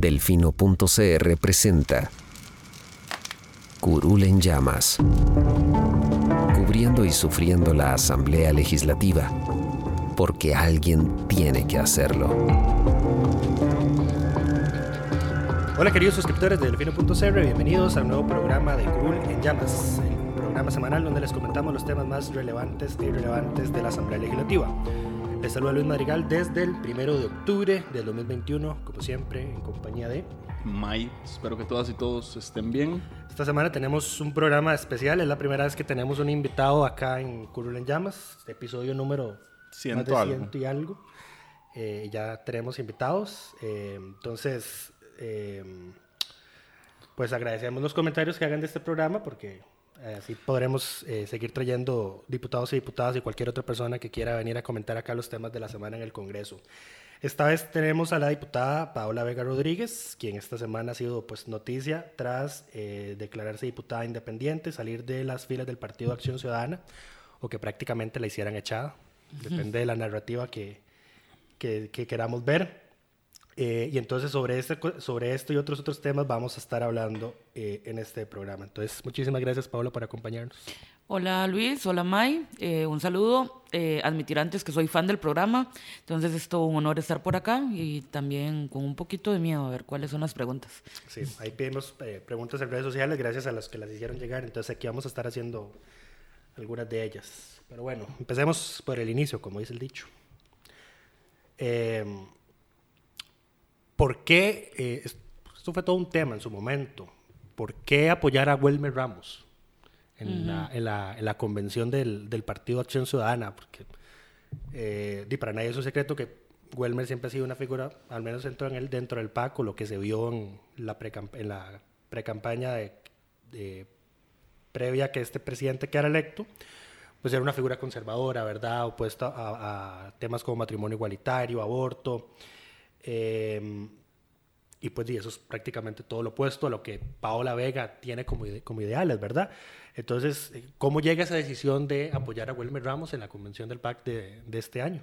Delfino.cr presenta Curul en llamas. Cubriendo y sufriendo la Asamblea Legislativa. Porque alguien tiene que hacerlo. Hola queridos suscriptores de Delfino.cr, bienvenidos al nuevo programa de Curul en Llamas, el programa semanal donde les comentamos los temas más relevantes e irrelevantes de la Asamblea Legislativa. Les saluda Luis Madrigal desde el primero de octubre del 2021, como siempre, en compañía de May. Espero que todas y todos estén bien. Esta semana tenemos un programa especial, es la primera vez que tenemos un invitado acá en Curul en Llamas, episodio número Ciento más de algo. ciento y algo. Eh, ya tenemos invitados, eh, entonces, eh, pues agradecemos los comentarios que hagan de este programa porque así podremos eh, seguir trayendo diputados y diputadas y cualquier otra persona que quiera venir a comentar acá los temas de la semana en el Congreso. Esta vez tenemos a la diputada Paola Vega Rodríguez, quien esta semana ha sido pues noticia tras eh, declararse diputada independiente, salir de las filas del Partido Acción Ciudadana o que prácticamente la hicieran echada. Depende de la narrativa que, que, que queramos ver. Eh, y entonces sobre, este, sobre esto y otros otros temas vamos a estar hablando eh, en este programa. Entonces, muchísimas gracias Paola por acompañarnos. Hola Luis, hola May, eh, un saludo. Eh, admitir antes que soy fan del programa, entonces es todo un honor estar por acá y también con un poquito de miedo a ver cuáles son las preguntas. Sí, ahí pedimos eh, preguntas en redes sociales, gracias a los que las hicieron llegar. Entonces aquí vamos a estar haciendo algunas de ellas. Pero bueno, empecemos por el inicio, como dice el dicho. Eh, ¿Por qué, eh, es- esto fue todo un tema en su momento, por qué apoyar a Wilmer Ramos en, la, en, la, en la convención del, del Partido Acción Ciudadana? Porque eh, para nadie es un secreto que Welmer siempre ha sido una figura, al menos dentro, en el, dentro del PAC, o lo que se vio en la pre-campaña de, de- previa a que este presidente quedara electo, pues era una figura conservadora, ¿verdad? Opuesta a, a temas como matrimonio igualitario, aborto. Eh, y pues di, eso es prácticamente todo lo opuesto a lo que Paola Vega tiene como, ide- como ideales, ¿verdad? Entonces, eh, ¿cómo llega esa decisión de apoyar a Wilmer Ramos en la convención del PAC de, de este año?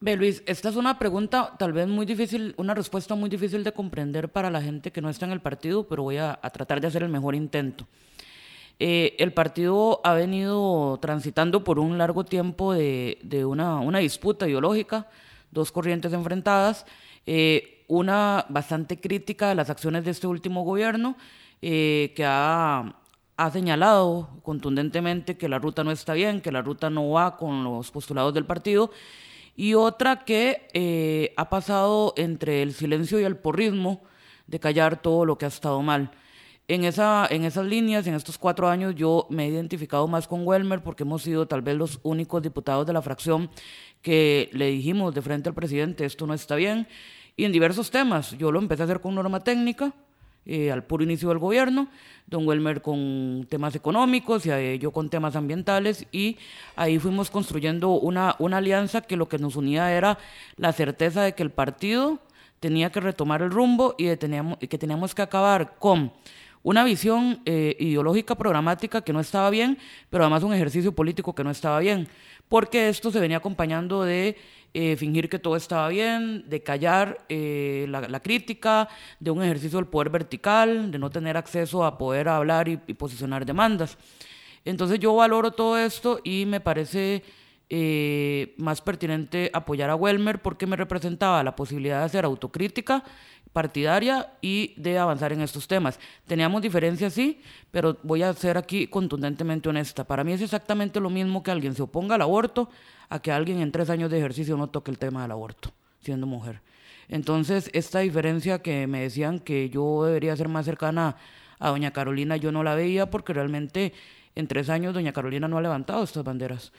Ve Luis, esta es una pregunta tal vez muy difícil, una respuesta muy difícil de comprender para la gente que no está en el partido, pero voy a, a tratar de hacer el mejor intento. Eh, el partido ha venido transitando por un largo tiempo de, de una, una disputa ideológica, dos corrientes enfrentadas, eh, una bastante crítica de las acciones de este último gobierno, eh, que ha, ha señalado contundentemente que la ruta no está bien, que la ruta no va con los postulados del partido, y otra que eh, ha pasado entre el silencio y el porrismo de callar todo lo que ha estado mal. En, esa, en esas líneas, en estos cuatro años, yo me he identificado más con Welmer porque hemos sido tal vez los únicos diputados de la fracción que le dijimos de frente al presidente, esto no está bien, y en diversos temas. Yo lo empecé a hacer con norma técnica, eh, al puro inicio del gobierno, don Welmer con temas económicos y eh, yo con temas ambientales y ahí fuimos construyendo una, una alianza que lo que nos unía era la certeza de que el partido tenía que retomar el rumbo y, teníamos, y que teníamos que acabar con una visión eh, ideológica programática que no estaba bien, pero además un ejercicio político que no estaba bien, porque esto se venía acompañando de eh, fingir que todo estaba bien, de callar eh, la, crítica, de un ejercicio del poder vertical, de no tener acceso a poder hablar y, posicionar demandas. Entonces yo valoro todo esto y me parece más pertinente apoyar a Welmer porque me representaba la posibilidad de hacer autocrítica partidaria y de avanzar en estos temas. Teníamos diferencias, sí, pero voy a ser aquí contundentemente honesta. Para mí es exactamente lo mismo que alguien se oponga al aborto a que alguien en tres años de ejercicio no toque el tema del aborto, siendo mujer. Entonces, esta diferencia que me decían que yo debería ser más cercana a doña Carolina, yo no la veía porque realmente en tres años doña Carolina no ha levantado estas banderas.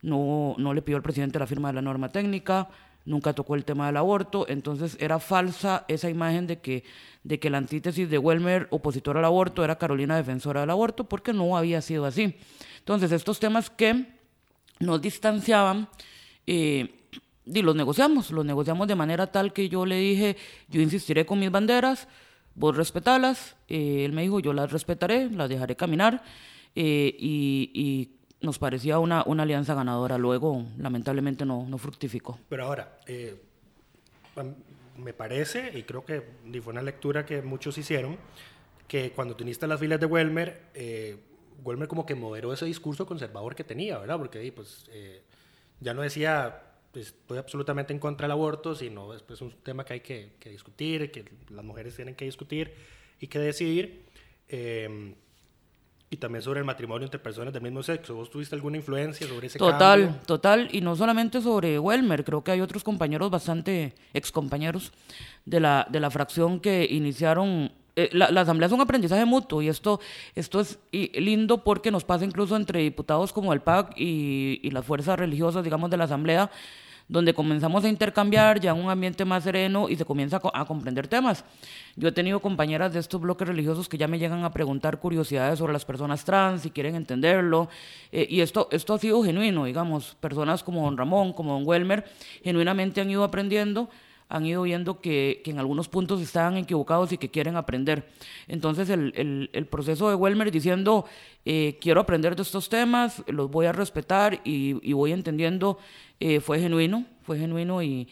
No, no le pidió al presidente la firma de la norma técnica, nunca tocó el tema del aborto, entonces era falsa esa imagen de que, de que la antítesis de Welmer, opositor al aborto, era Carolina defensora del aborto, porque no había sido así. Entonces, estos temas que nos distanciaban, eh, y los negociamos, los negociamos de manera tal que yo le dije, yo insistiré con mis banderas, vos respetalas, eh, él me dijo, yo las respetaré, las dejaré caminar, eh, y nos parecía una, una alianza ganadora. Luego, lamentablemente, no, no fructificó. Pero ahora, eh, me parece, y creo que fue una lectura que muchos hicieron, que cuando teniste las filas de Welmer, eh, Welmer como que moderó ese discurso conservador que tenía, ¿verdad? Porque pues, eh, ya no decía, pues, estoy absolutamente en contra del aborto, sino es pues, un tema que hay que, discutir, que las mujeres tienen que discutir y que decidir. eh, y también sobre el matrimonio entre personas del mismo sexo. ¿Vos tuviste alguna influencia sobre ese Total, cambio? total, y no solamente sobre Welmer, creo que hay otros compañeros bastante, excompañeros de la, de la fracción que iniciaron. eh, la, la asamblea es un aprendizaje mutuo y esto, esto es y- lindo porque nos pasa incluso entre diputados como el PAC y, y las fuerzas religiosas, digamos, de la asamblea, donde comenzamos a intercambiar ya un ambiente más sereno y se comienza a, co- a comprender temas. Yo he tenido compañeras de estos bloques religiosos que ya me llegan a preguntar curiosidades sobre las personas trans, si quieren entenderlo, eh, y esto, esto ha sido genuino, digamos, personas como don Ramón, como don Welmer, genuinamente han ido aprendiendo, han ido viendo que, que en algunos puntos estaban equivocados y que quieren aprender. Entonces el, el- proceso de Welmer diciendo, eh, quiero aprender de estos temas, los voy a respetar y, voy entendiendo, eh, fue genuino, fue genuino y,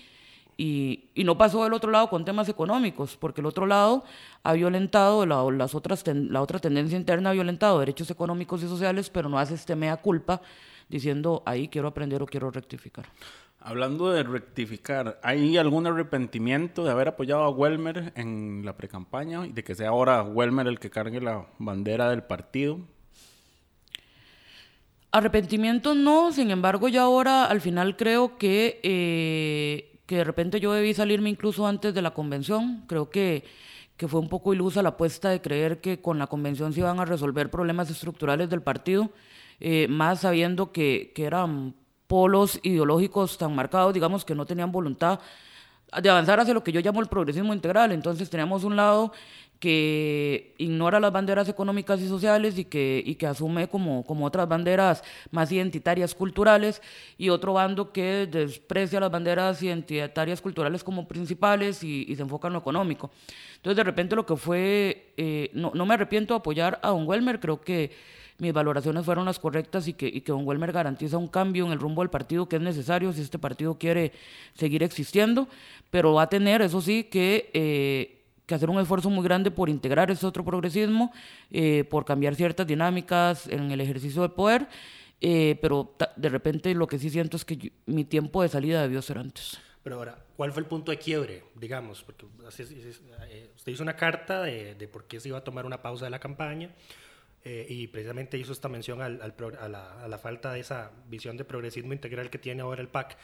y, y no pasó del otro lado con temas económicos, porque el otro lado ha violentado, la, las otras ten- la otra tendencia interna ha violentado derechos económicos y sociales, pero no hace este mea culpa diciendo, ahí quiero aprender o quiero rectificar. Hablando de rectificar, ¿hay algún arrepentimiento de haber apoyado a Welmer en la precampaña y de que sea ahora Welmer el que cargue la bandera del partido? Arrepentimiento no, sin embargo, ya ahora al final creo que, eh, que de repente yo debí salirme incluso antes de la convención. Creo que, que fue un poco ilusa la apuesta de creer que con la convención se iban a resolver problemas estructurales del partido, eh, más sabiendo que, que eran polos ideológicos tan marcados, digamos, que no tenían voluntad de avanzar hacia lo que yo llamo el progresismo integral. Entonces teníamos un lado que ignora las banderas económicas y sociales y que, y que asume como, como otras banderas más identitarias culturales y otro bando que desprecia las banderas identitarias culturales como principales y, y se enfoca en lo económico. Entonces de repente lo que fue, eh, no, no me arrepiento de apoyar a Don Welmer, creo que mis valoraciones fueron las correctas y que, y que Don Welmer garantiza un cambio en el rumbo del partido que es necesario si este partido quiere seguir existiendo, pero va a tener, eso sí, que, eh, que hacer un esfuerzo muy grande por integrar ese otro progresismo, eh, por cambiar ciertas dinámicas en el ejercicio del poder, eh, pero de repente lo que sí siento es que mi tiempo de salida debió ser antes. Pero ahora, ¿cuál fue el punto de quiebre, digamos? Porque eh, usted hizo una carta de, de por qué se iba a tomar una pausa de la campaña eh, y precisamente hizo esta mención al- al a, la, a la falta de esa visión de progresismo integral que tiene ahora el PAC.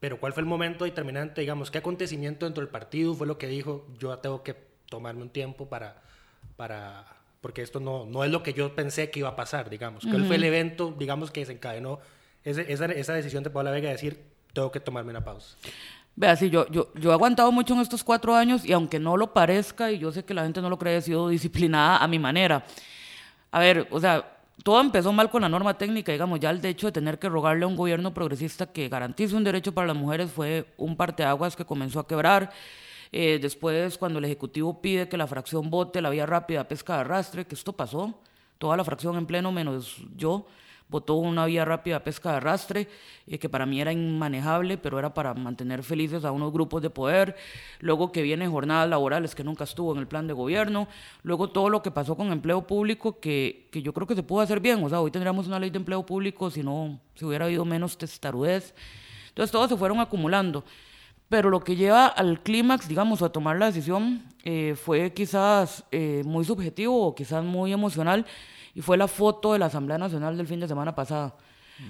Pero ¿cuál fue el momento determinante, digamos? ¿Qué acontecimiento dentro del partido fue lo que dijo, yo tengo que tomarme un tiempo para... para porque esto no, no es lo que yo pensé que iba a pasar, digamos. ¿Cuál fue el evento, digamos, que desencadenó ese- esa, esa decisión de Paula Vega de decir, tengo que tomarme una pausa? Vea, sí, yo, yo, yo he aguantado mucho en estos cuatro años y aunque no lo parezca, y yo sé que la gente no lo cree, he sido disciplinada a mi manera. A ver, o sea, todo empezó mal con la norma técnica, digamos, ya el hecho de tener que rogarle a un gobierno progresista que garantice un derecho para las mujeres fue un parteaguas que comenzó a quebrar. Eh, después, cuando el Ejecutivo pide que la fracción vote la vía rápida pesca de arrastre, que esto pasó, toda la fracción en pleno, menos yo, votó una vía rápida pesca de arrastre, eh, que para mí era inmanejable, pero era para mantener felices a unos grupos de poder. Luego que vienen jornadas laborales que nunca estuvo en el plan de gobierno. Luego todo lo que pasó con empleo público, que, que yo creo que se pudo hacer bien. O sea, hoy tendríamos una ley de empleo público si no, si hubiera habido menos testarudez. Entonces todos se fueron acumulando. Pero lo que lleva al clímax, digamos, a tomar la decisión, eh, fue quizás eh, muy subjetivo o quizás muy emocional, y fue la foto de la Asamblea Nacional del fin de semana pasada.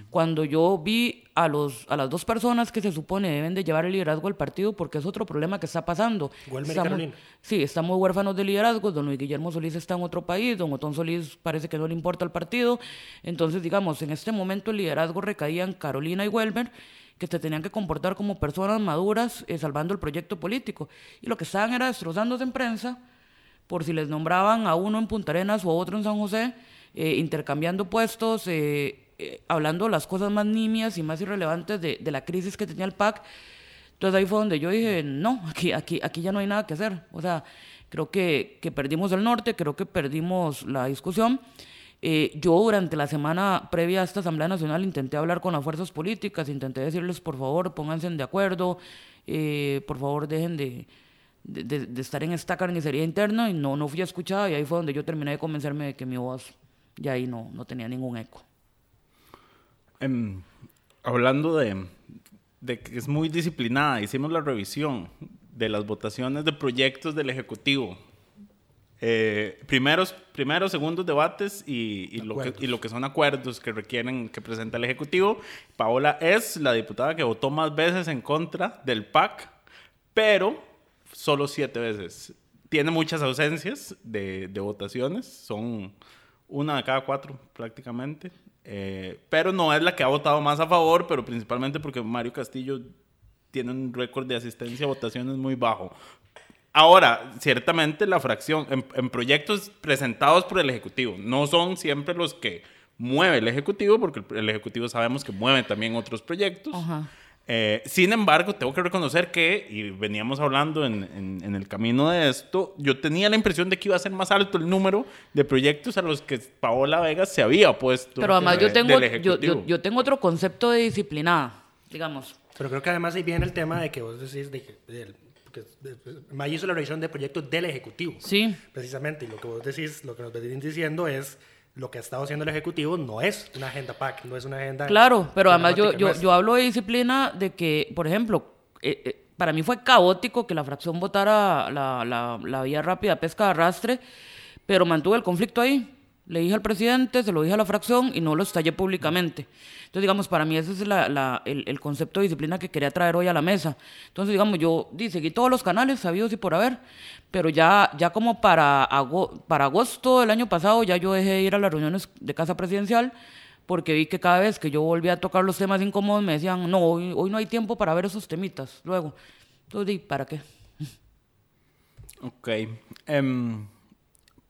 Cuando yo vi a, los, a las dos personas que se supone deben de llevar el liderazgo del partido, porque es otro problema que está pasando. Estamos- Carolina. Sí, estamos huérfanos de liderazgo. Don Luis Guillermo Solís está en otro país. Don Otón Solís parece que no le importa el partido. Entonces, digamos, en este momento el liderazgo recaía en Carolina y Welmer, que se tenían que comportar como personas maduras eh, salvando el proyecto político. Y lo que estaban era destrozándose en prensa por si les nombraban a uno en Punta Arenas o a otro en San José, eh, intercambiando puestos, eh, eh, hablando las cosas más nimias y más irrelevantes de, la crisis que tenía el PAC. Entonces ahí fue donde yo dije, no, aquí, aquí, aquí ya no hay nada que hacer. O sea, creo que, que perdimos el norte, creo que perdimos la discusión. Eh, yo durante la semana previa a esta Asamblea Nacional intenté hablar con las fuerzas políticas, intenté decirles, por favor, pónganse de acuerdo, eh, por favor, dejen de, de, de- de estar en esta carnicería interna, y no, no fui escuchada, y ahí fue donde yo terminé de convencerme de que mi voz ya ahí no, no tenía ningún eco. Em, hablando de, de que es muy disciplinada, hicimos la revisión de las votaciones de proyectos del Ejecutivo. Eh, primeros, primeros, segundos debates y, y lo que, y lo que son acuerdos que requieren que presenta el Ejecutivo. Paola es la diputada que votó más veces en contra del PAC, pero solo siete veces. Tiene muchas ausencias de, de votaciones, son una de cada cuatro prácticamente. Eh, pero no es la que ha votado más a favor, pero principalmente porque Mario Castillo tiene un récord de asistencia a votaciones muy bajo. Ahora, ciertamente la fracción en, proyectos presentados por el Ejecutivo no son siempre los que mueve el Ejecutivo, porque el, el Ejecutivo sabemos que mueve también otros proyectos. Ajá. Eh, sin embargo, tengo que reconocer que, y veníamos hablando en, en- en el camino de esto, yo tenía la impresión de que iba a ser más alto el número de proyectos a los que Paola Vega se había puesto. Pero además eh, yo tengo, del yo, yo, yo tengo otro concepto de disciplinada, digamos. Pero creo que además ahí viene el tema de que vos decís de porque de- May hizo la revisión de proyectos del Ejecutivo. Sí. Precisamente, y lo que vos decís, lo que nos venís diciendo es lo que ha estado haciendo el Ejecutivo no es una agenda PAC, no es una agenda... Claro, pero además yo, yo, yo hablo de disciplina de que, por ejemplo, eh, eh, para mí fue caótico que la fracción votara la, la, la vía rápida pesca de arrastre, pero mantuve el conflicto ahí. Le dije al presidente, se lo dije a la fracción y no lo estallé públicamente. Entonces, digamos, para mí ese es el, el concepto de disciplina que quería traer hoy a la mesa. Entonces, digamos, yo di, seguí todos los canales sabidos y por haber, pero ya, ya como para, ago- para agosto del año pasado ya yo dejé de ir a las reuniones de casa presidencial porque vi que cada vez que yo volvía a tocar los temas incómodos me decían, no, hoy, hoy no hay tiempo para ver esos temitas. Luego, entonces, di, ¿para qué? Ok. Em,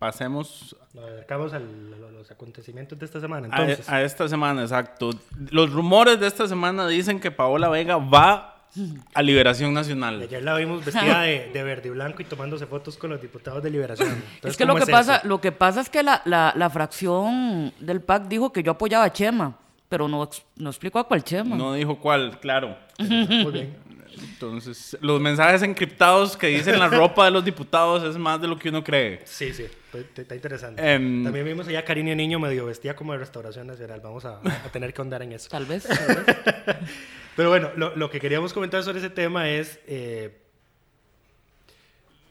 pasemos Nos acercamos a los acontecimientos de esta semana. a, Entonces, a esta semana, exacto. Los rumores de esta semana dicen que Paola Vega va a Liberación Nacional. ayer la vimos vestida de, de verde y blanco y tomándose fotos con los diputados de Liberación. Entonces, es que lo ¿cómo que, es pasa, eso? lo que pasa es que la, la, la fracción del PAC dijo que yo apoyaba a Chema, pero no, no explicó a cuál Chema. No dijo cuál, claro. Muy bien. Entonces, los mensajes encriptados que dicen la ropa de los diputados es más de lo que uno cree. Sí, sí, está- interesante. Em, También vimos allá a Karina Niño medio vestida como de Restauración Nacional. Vamos a, a tener que ahondar en eso. Tal vez. tal vez. Pero bueno, lo, lo que queríamos comentar sobre ese tema es... eh,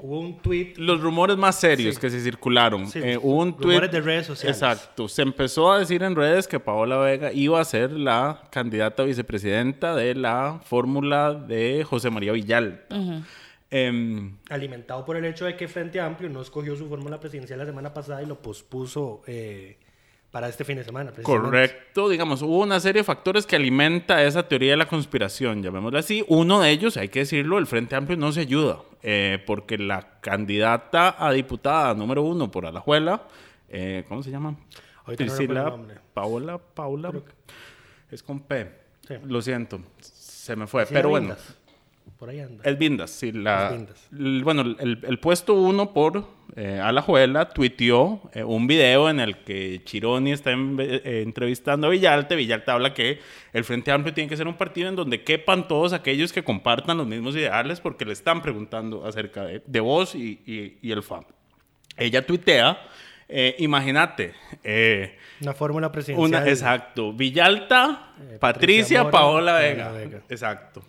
hubo un tweet Los rumores más serios Sí. que se circularon. Sí, Eh, hubo un rumores tweet- de redes sociales. Exacto. Se empezó a decir en redes que Paola Vega iba a ser la candidata a vicepresidenta de la fórmula de José María Villal. Em, alimentado por el hecho de que Frente Amplio no escogió su fórmula presidencial la semana pasada y lo pospuso eh, para este fin de semana. Correcto, digamos, hubo una serie de factores que alimenta esa teoría de la conspiración, llamémosla así. Uno de ellos, hay que decirlo, el Frente Amplio no se ayuda, eh, porque la candidata a diputada número uno por Alajuela, eh, ¿cómo se llama? No Priscila, nombre. Paola, Paula, es con P. Sí. Lo siento, se me fue, pero Vindas. bueno. Por ahí anda. Es Vindas, sí. La, Es Vindas. el- bueno, el, el puesto uno por eh, Alajuela tuiteó eh, un video en el que Chironi está en- eh, entrevistando a Villalta. Villalta habla que el Frente Amplio tiene que ser un partido en donde quepan todos aquellos que compartan los mismos ideales porque le están preguntando acerca de, de vos y, y- y el FAM. Ella tuitea, eh, imagínate, eh, Una fórmula presidencial. una, exacto. Villalta, Eh, Patricia, Mora, Paola Vega. Vega. Exacto.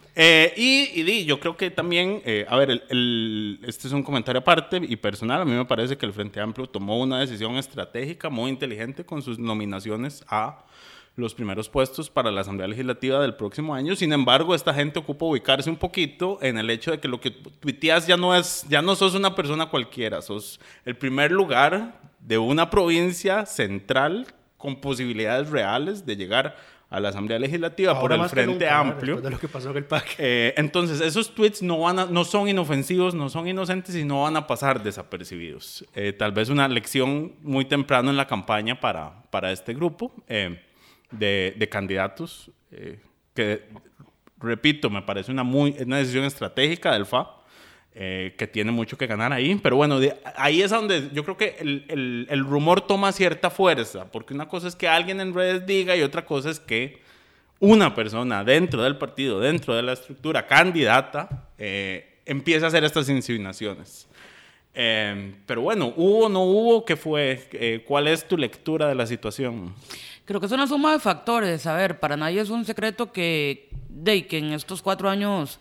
Y, yo creo que también, a ver, el- el- este es un comentario aparte y personal. A mí me parece que el Frente Amplio tomó una decisión estratégica muy inteligente con sus nominaciones a los primeros puestos para la Asamblea Legislativa del próximo año. Sin embargo, esta gente ocupa ubicarse un poquito en el hecho de que lo que tuiteas ya no es, ya no sos una persona cualquiera, sos el primer lugar de una provincia central con posibilidades reales de llegar a la Asamblea Legislativa por Ahora el más que Frente nunca. Amplio. De lo que pasó en el PAC. Eh, entonces, esos tweets no, van a- no son inofensivos, no son inocentes y no van a pasar desapercibidos. Eh, tal vez una lección muy temprano en la campaña para, para este grupo eh, de, de candidatos eh, que, repito, me parece una, muy, una decisión estratégica del FA. eh, que tiene mucho que ganar ahí, pero bueno, de- ahí es donde yo creo que el, el- el rumor toma cierta fuerza, porque una cosa es que alguien en redes diga y otra cosa es que una persona dentro del partido, dentro de la estructura candidata, eh, empieza a hacer estas insinuaciones. Eh, pero bueno, ¿hubo no hubo? ¿Qué fue? Eh, ¿Cuál es tu lectura de la situación? Creo que es una suma de factores. A ver, para nadie es un secreto que, de, que en estos cuatro años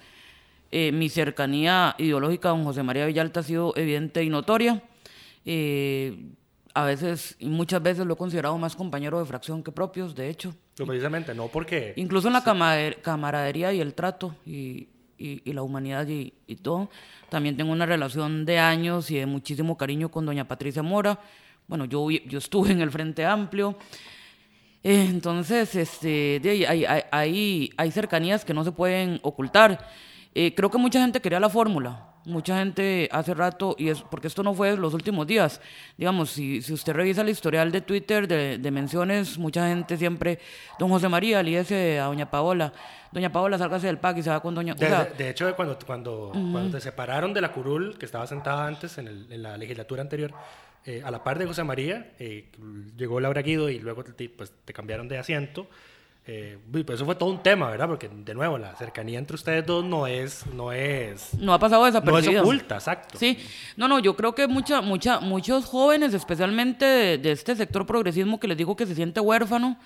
eh, mi cercanía ideológica a don José María Villalta ha sido evidente y notoria. Eh, a veces y muchas veces lo he considerado más compañero de fracción que propios, de hecho. No, precisamente, no porque... Incluso en la camarader- camaradería y el trato y, y- y la humanidad y, y todo. También tengo una relación de años y de muchísimo cariño con doña Patricia Mora. Bueno, yo, yo estuve en el Frente Amplio. Eh, entonces, este, de ahí hay, hay, hay, cercanías que no se pueden ocultar. Eh, creo que mucha gente quería la fórmula. Mucha gente hace rato, y es porque esto no fue los últimos días. Digamos, si, si usted revisa el historial de Twitter de, de menciones, mucha gente siempre, don José María, líese a doña Paola. Doña Paola, sálgase del PAC y se va con doña... o De, sea, de- hecho, cuando, cuando, cuando te separaron de la curul, que estaba sentada antes en, el- en la legislatura anterior, eh, a la par de José María, eh, llegó Laura Guido y luego te, pues, te cambiaron de asiento. Eh, pues eso fue todo un tema, ¿verdad? Porque, de nuevo, la cercanía entre ustedes dos no es... No es no ha pasado no es oculta, exacto. Sí, no, no, yo creo que mucha, mucha, muchos jóvenes, especialmente de, de este sector progresismo que les digo que se siente huérfano,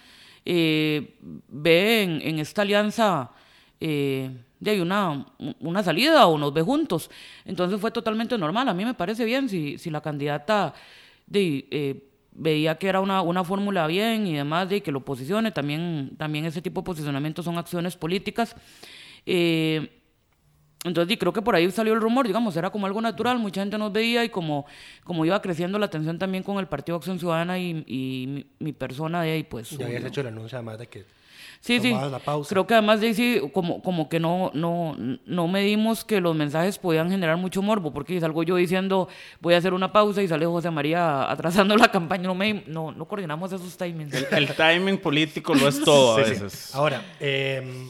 eh, ve en, en esta alianza eh, de ahí una, una salida o nos ve juntos. Entonces fue totalmente normal. A mí me parece bien si, si la candidata de, eh, veía que era una, una fórmula bien y demás, de que lo posicione. También, también ese tipo de posicionamientos son acciones políticas. Eh, entonces, di, creo que por ahí salió el rumor, digamos, era como algo natural, mucha gente nos veía y como, como iba creciendo la atención también con el Partido Acción Ciudadana y, y mi, mi persona de ahí, pues... Ya habías hecho el anuncio además de que... Sí, sí. tomabas la pausa. Creo que además sí, como, como que no, no, no medimos que los mensajes podían generar mucho morbo, porque salgo yo diciendo voy a hacer una pausa y sale José María atrasando la campaña. No, me, no, no coordinamos esos timings. El timing político lo es todo a Sí, sí. veces. Ahora, eh,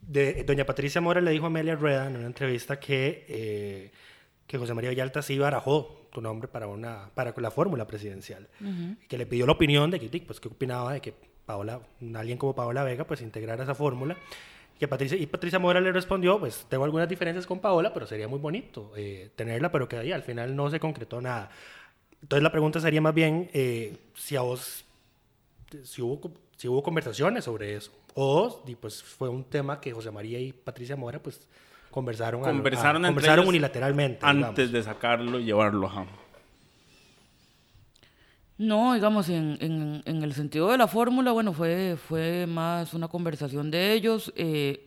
de, doña Patricia Mora le dijo a Amelia Rueda en una entrevista que, eh, que José María Villalta sí barajó tu nombre para, una, para la fórmula presidencial. Que le pidió la opinión de que, pues, qué opinaba de que Paola, alguien como Paola Vega, pues integrara esa fórmula. Que Patricia, y Patricia Mora le respondió, pues tengo algunas diferencias con Paola, pero sería muy bonito eh, tenerla, pero que ahí al final no se concretó nada. Entonces la pregunta sería más bien eh, si a vos si hubo, co- si hubo conversaciones sobre eso. O y pues fue un tema que José María y Patricia Mora pues conversaron, a- a- Conversaron, conversaron unilateralmente. Antes digamos. de sacarlo y llevarlo a... No, digamos, en, en, el sentido de la fórmula, bueno, fue, fue más una conversación de ellos. Eh,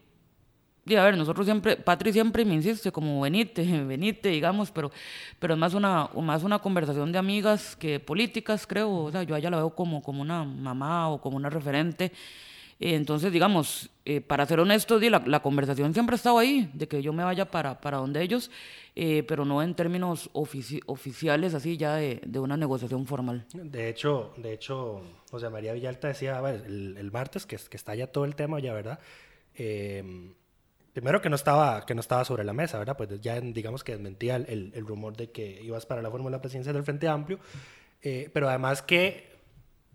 y a ver, nosotros siempre, Patri siempre me insiste como venite, venite, digamos, pero, pero es más una, más una conversación de amigas que políticas, creo. O sea, yo a ella la veo como, como una mamá o como una referente. Entonces, digamos, eh, para ser honesto, la, la conversación siempre ha estado ahí, de que yo me vaya para, para donde ellos, eh, pero no en términos ofici- oficiales, así ya de, de una negociación formal. De hecho, de hecho, José María Villalta decía, el, el martes, que, que está ya todo el tema ya, ¿verdad? Eh, primero que no estaba que no estaba sobre la mesa, ¿verdad? Pues ya digamos que desmentía el, el- el rumor de que ibas para la fórmula presidencial del Frente Amplio, eh, pero además que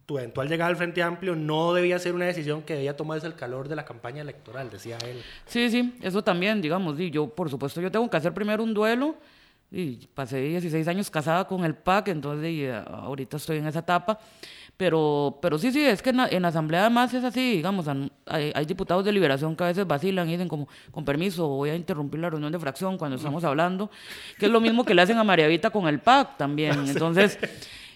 tu eventual llegada al Frente Amplio no debía ser una decisión que debía tomarse el calor de la campaña electoral, decía él. Sí, sí, eso también, digamos, y yo, por supuesto, yo tengo que hacer primero un duelo, y pasé 16 años casada con el PAC, entonces y, eh, ahorita estoy en esa etapa, pero, pero sí, sí, es que en en Asamblea además es así, digamos, hay, hay diputados de liberación que a veces vacilan y dicen como, con permiso, voy a interrumpir la reunión de fracción cuando estamos hablando, que es lo mismo que le hacen a María Vita con el PAC también, entonces,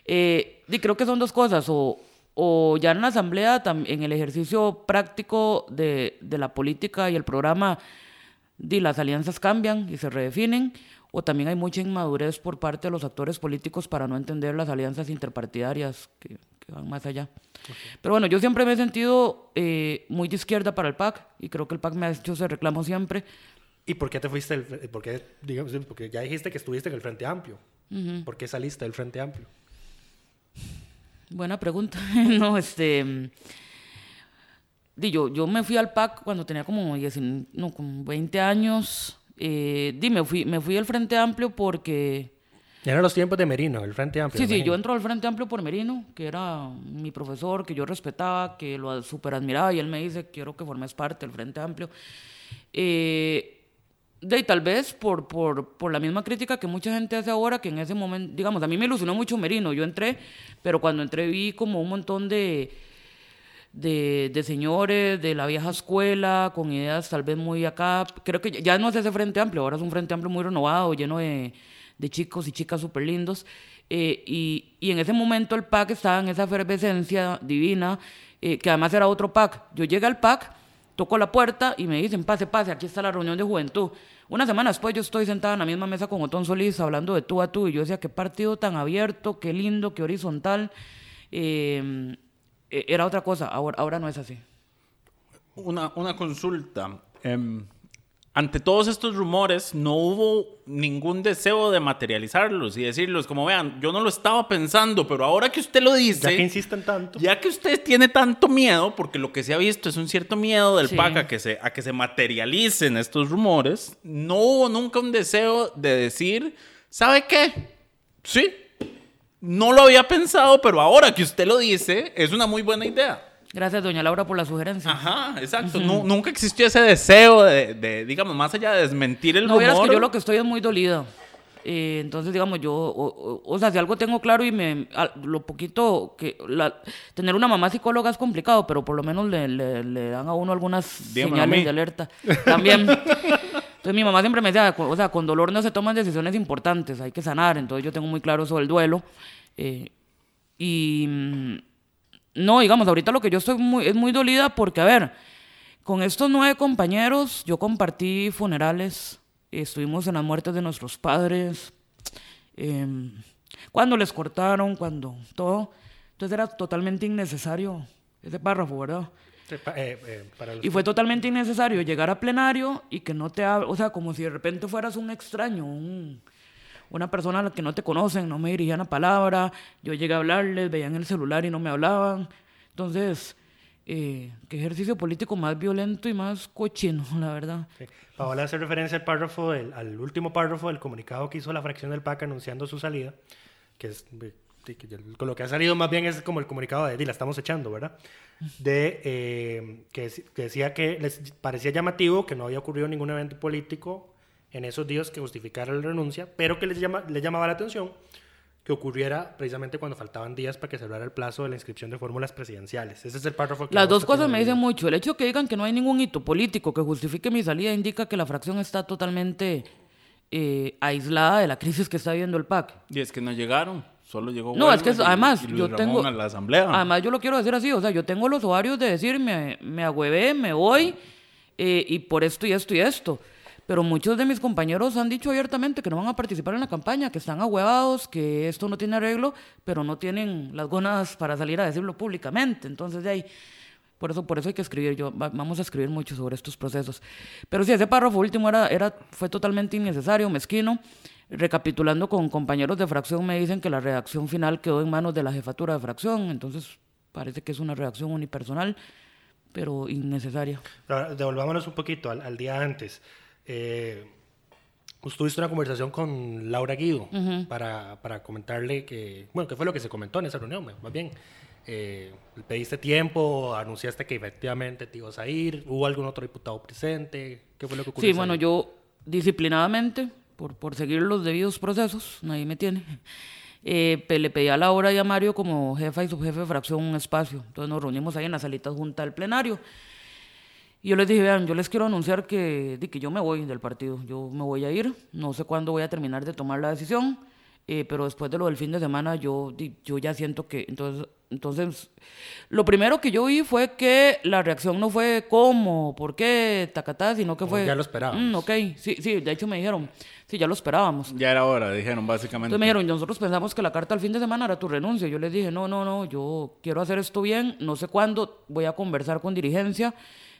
eh, y creo que son dos cosas, o, o ya en la Asamblea, en el ejercicio práctico de, de la política y el programa, di, las alianzas cambian y se redefinen, o también hay mucha inmadurez por parte de los actores políticos para no entender las alianzas interpartidarias que, que van más allá. Pero bueno, yo siempre me he sentido eh, muy de izquierda para el PAC y creo que el PAC me ha hecho ese reclamo siempre. ¿Y por qué te fuiste? El, por qué, digamos, porque ya dijiste que estuviste en el Frente Amplio. ¿Por qué saliste del Frente Amplio? Buena pregunta. no, este. Di, yo, yo me fui al PAC cuando tenía como, 19, no, como 20 años. Eh, di, me fui, me fui al Frente Amplio porque. Ya eran los tiempos de Merino, el Frente Amplio. Sí, sí, yo entro al Frente Amplio por Merino, que era mi profesor, que yo respetaba, que lo super admiraba, y él me dice, quiero que formes parte del Frente Amplio. Eh, de ahí, tal vez por, por, por la misma crítica que mucha gente hace ahora, que en ese momento, digamos, a mí me ilusionó mucho Merino, yo entré, pero cuando entré vi como un montón de, de, de señores de la vieja escuela, con ideas tal vez muy acá, creo que ya no es ese Frente Amplio, ahora es un Frente Amplio muy renovado, lleno de, de chicos y chicas súper lindos, eh, y, y en ese momento el PAC estaba en esa efervescencia divina, eh, que además era otro PAC. Yo llegué al PAC, toco la puerta y me dicen, pase, pase, aquí está la reunión de juventud. Una semana después yo estoy sentada en la misma mesa con Otón Solís hablando de tú a tú y yo decía, qué partido tan abierto, qué lindo, qué horizontal. Eh, eh, era otra cosa, ahora, ahora no es así. Una, una consulta. Em, ante todos estos rumores, no hubo ningún deseo de materializarlos y decirlos como, vean, yo no lo estaba pensando, pero ahora que usted lo dice... Ya que insisten tanto. Ya que usted tiene tanto miedo, porque lo que se ha visto es un cierto miedo del Sí. PAC a que, se, a que se materialicen estos rumores, no hubo nunca un deseo de decir, ¿sabe qué? Sí, no lo había pensado, pero ahora que usted lo dice, es una muy buena idea. Gracias, doña Laura, por la sugerencia. Ajá, exacto. Nu- nunca existió ese deseo de, de, digamos, más allá de desmentir el No, rumor. que yo lo que estoy es muy dolida. Eh, entonces, digamos, yo, o, o- o sea, si algo tengo claro y me, a- lo poquito que, la- tener una mamá psicóloga es complicado, pero por lo menos le, le- le dan a uno algunas señales de alerta. También. Entonces, mi mamá siempre me decía, o sea, con dolor no se toman decisiones importantes, hay que sanar. Entonces, yo tengo muy claro eso del duelo. Eh, y mm, no, digamos, ahorita lo que yo estoy muy, es muy dolida porque, a ver, con estos nueve compañeros, yo compartí funerales, estuvimos en las muertes de nuestros padres, em, cuando les cortaron, cuando todo. Entonces era totalmente innecesario ese párrafo, ¿verdad? Eh, eh, para los Y fue totalmente innecesario llegar a plenario y que no te hable, o sea, como si de repente fueras un extraño, un- una persona a la que no te conocen, no me dirigían la palabra, yo llegué a hablarles, veían el celular y no me hablaban. Entonces, eh, qué ejercicio político más violento y más cochino, la verdad. Sí. Paola hace referencia al párrafo del- al último párrafo del comunicado que hizo la fracción del PAC anunciando su salida, que es con lo que ha salido más bien es como el comunicado de "Di, la estamos echando, ¿verdad? De eh, que, que decía que les parecía llamativo que no había ocurrido ningún evento político en esos días que justificara la renuncia, pero que les, llama, les llamaba la atención que ocurriera precisamente cuando faltaban días para que se cerrara el plazo de la inscripción de fórmulas presidenciales. Ese es el párrafo que Las dos cosas me dicen mucho. El hecho que digan que no hay ningún hito político que justifique mi salida indica que la fracción está totalmente eh, aislada de la crisis que está viviendo el PAC. Y es que no llegaron, solo llegó No, es que y- además y yo tengo a la asamblea. Además yo lo quiero decir así, o sea, yo tengo los ovarios de decir me, me agüevé, me voy eh, y por esto y esto y esto. Pero muchos de mis compañeros han dicho abiertamente que no van a participar en la campaña, que están ahuevados, que esto no tiene arreglo, pero no tienen las gonas para salir a decirlo públicamente. Entonces, de ahí, por eso, por eso hay que escribir. Yo, va- vamos a escribir mucho sobre estos procesos. Pero sí, ese párrafo último era, era, fue totalmente innecesario, mezquino. Recapitulando con compañeros de fracción, me dicen que la redacción final quedó en manos de la jefatura de fracción. Entonces, parece que es una redacción unipersonal, pero innecesaria. Devolvámonos un poquito al, al día antes. Eh, pues tuviste una conversación con Laura Guido para, para comentarle que, bueno, ¿qué fue lo que se comentó en esa reunión? Más bien, eh, pediste tiempo, anunciaste que efectivamente te ibas a ir, ¿hubo algún otro diputado presente? ¿Qué fue lo que ocurrió? Sí, bueno, yo disciplinadamente, por, por seguir los debidos procesos, nadie me tiene, eh, le pedí a Laura y a Mario como jefa y subjefe de fracción un espacio. Entonces nos reunimos ahí en la salita junta del plenario. Y yo les dije, vean, yo les quiero anunciar que, di que yo me voy del partido, yo me voy a ir, no sé cuándo voy a terminar de tomar la decisión, eh, pero después de lo del fin de semana yo, di- yo ya siento que, entonces Entonces, lo primero que yo vi fue que la reacción no fue cómo, por qué, tacatá, sino que fue... ya lo esperábamos. "Mm, ok, sí, sí, de hecho me dijeron, sí, ya lo esperábamos. Ya era hora, dijeron básicamente. Entonces me dijeron, nosotros pensamos que la carta al fin de semana era tu renuncia. Yo les dije, no, no, no, yo quiero hacer esto bien, no sé cuándo, voy a conversar con dirigencia,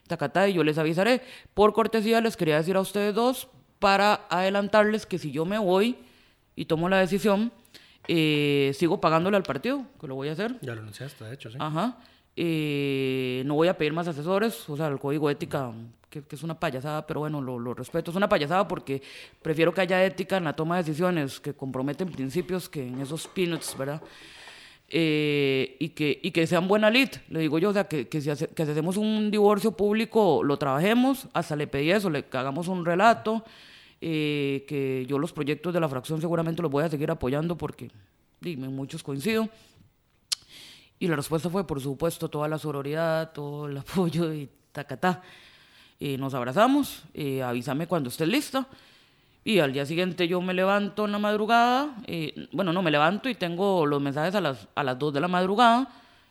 tacatá, y yo les avisaré. Por cortesía les quería decir a ustedes dos, para adelantarles que si yo me voy y tomo la decisión, eh, sigo pagándole al partido, que lo voy a hacer. Ya lo anunciaste, de hecho, sí. Ajá. Eh, no voy a pedir más asesores, o sea, el código ética, que, que es una payasada, pero bueno, lo, lo respeto. Es una payasada porque prefiero que haya ética en la toma de decisiones que comprometen principios que en esos peanuts, ¿verdad? Eh, y, que, y que sean buena lid, le digo yo, o sea, que, que, si hace- que hacemos un divorcio público, lo trabajemos, hasta le pedí eso, le hagamos un relato, eh, que yo los proyectos de la fracción seguramente los voy a seguir apoyando porque dime, muchos coincido. Y la respuesta fue, por supuesto, toda la sororidad, todo el apoyo y tacatá. Y nos abrazamos, eh, avísame cuando estés lista. Y al día siguiente yo me levanto en la madrugada, eh, bueno, no, me levanto y tengo los mensajes a las, a las 2 de la madrugada,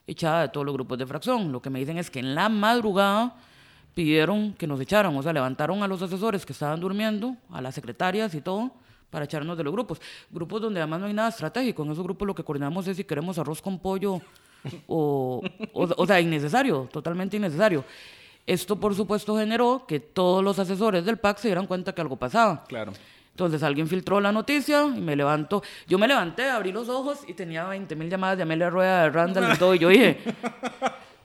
echada de todos los grupos de fracción. Lo que me dicen es que en la madrugada pidieron que nos echaran, o sea, levantaron a los asesores que estaban durmiendo, a las secretarias y todo, para echarnos de los grupos. Grupos donde además no hay nada estratégico. En esos grupos lo que coordinamos es si queremos arroz con pollo o, o sea, innecesario, totalmente innecesario. Esto, por supuesto, generó que todos los asesores del PAC se dieran cuenta que algo pasaba. Claro. Entonces alguien filtró la noticia y me levanto. Yo me levanté, abrí los ojos y tenía 20 mil llamadas de Amelia Rueda, de Randall y todo. Y yo dije,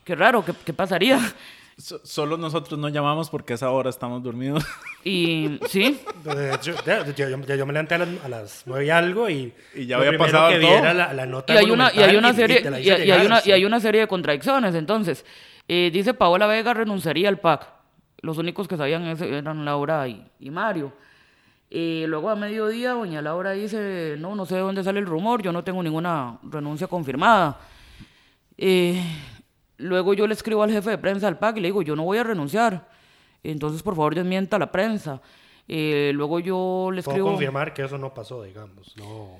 qué raro, ¿qué, qué pasaría? So- solo nosotros no llamamos porque a esa hora estamos dormidos. Y sí, De hecho, de- yo, yo- yo me levanté a las, a las 9 y algo y... Y ya había pasado que todo. era la, la nota y hay una y hay una serie y te la y, hice y llegar, hay una sí. y hay una serie de contradicciones entonces eh, dice Paola Vega renunciaría al PAC los únicos que sabían eso eran Laura y, y Mario Eh, luego a mediodía doña Laura dice no no sé de dónde sale el rumor yo no tengo ninguna renuncia confirmada Eh, luego yo le escribo al jefe de prensa del PAC y le digo yo no voy a renunciar entonces por favor desmienta a la prensa Eh, luego yo le Puedo escribo confirmar que eso no pasó, digamos. No,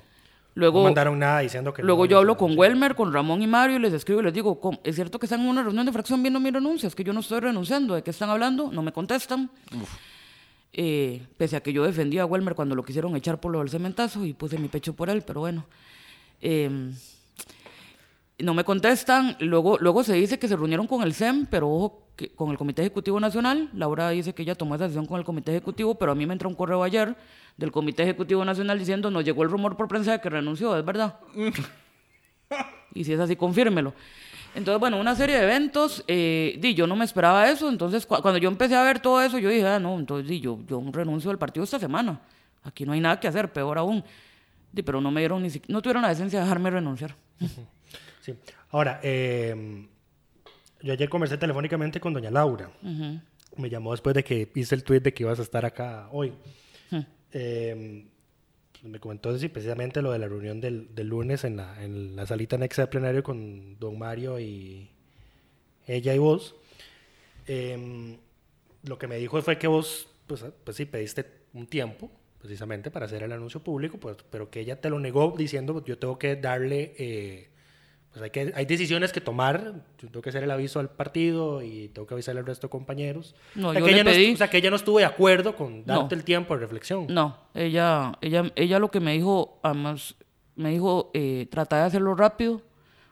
luego no mandaron nada diciendo que Luego no, yo hablo con. Welmer, con Ramón y Mario y les escribo y les digo, "¿Cómo? ¿es cierto que están en una reunión de fracción viendo mi renuncia? Es que yo no estoy renunciando. ¿De qué están hablando? No me contestan. Eh, pese a que yo defendía a Welmer cuando lo quisieron echar por lo del cementazo y puse mi pecho por él, pero bueno. Eh, no me contestan. Luego, luego se dice que se reunieron con el SEM, pero ojo, que, con el Comité Ejecutivo Nacional. Laura dice que ella tomó esa decisión con el Comité Ejecutivo, pero a mí me entró un correo ayer del Comité Ejecutivo Nacional diciendo, nos llegó el rumor por prensa de que renunció, ¿es verdad? y si es así, confírmelo. Entonces, bueno, una serie de eventos, eh, di, yo no me esperaba eso, entonces cu- cuando yo empecé a ver todo eso, yo dije, ah, no, entonces di, yo, yo renuncio del partido esta semana, aquí no hay nada que hacer, peor aún. Di, pero no me dieron ni siquiera, no tuvieron la decencia de dejarme renunciar. Sí. Ahora, eh, yo ayer conversé telefónicamente con doña Laura. Me llamó después de que hice el tweet de que ibas a estar acá hoy. Eh, pues me comentó sí, precisamente lo de la reunión del, del lunes en la, en la salita anexa de plenario con don Mario y ella y vos. Eh, lo que me dijo fue que vos, pues, pues sí, pediste un tiempo precisamente para hacer el anuncio público, pues, pero que ella te lo negó diciendo, yo tengo que darle, eh, pues hay, que, hay decisiones que tomar, yo tengo que hacer el aviso al partido y tengo que avisarle al resto de compañeros. No, o, sea, yo que le ella no pedí- o sea, que ella no estuvo de acuerdo con No. darte el tiempo de reflexión. No, ella, ella, ella lo que me dijo, además, me dijo, eh, trata de hacerlo rápido,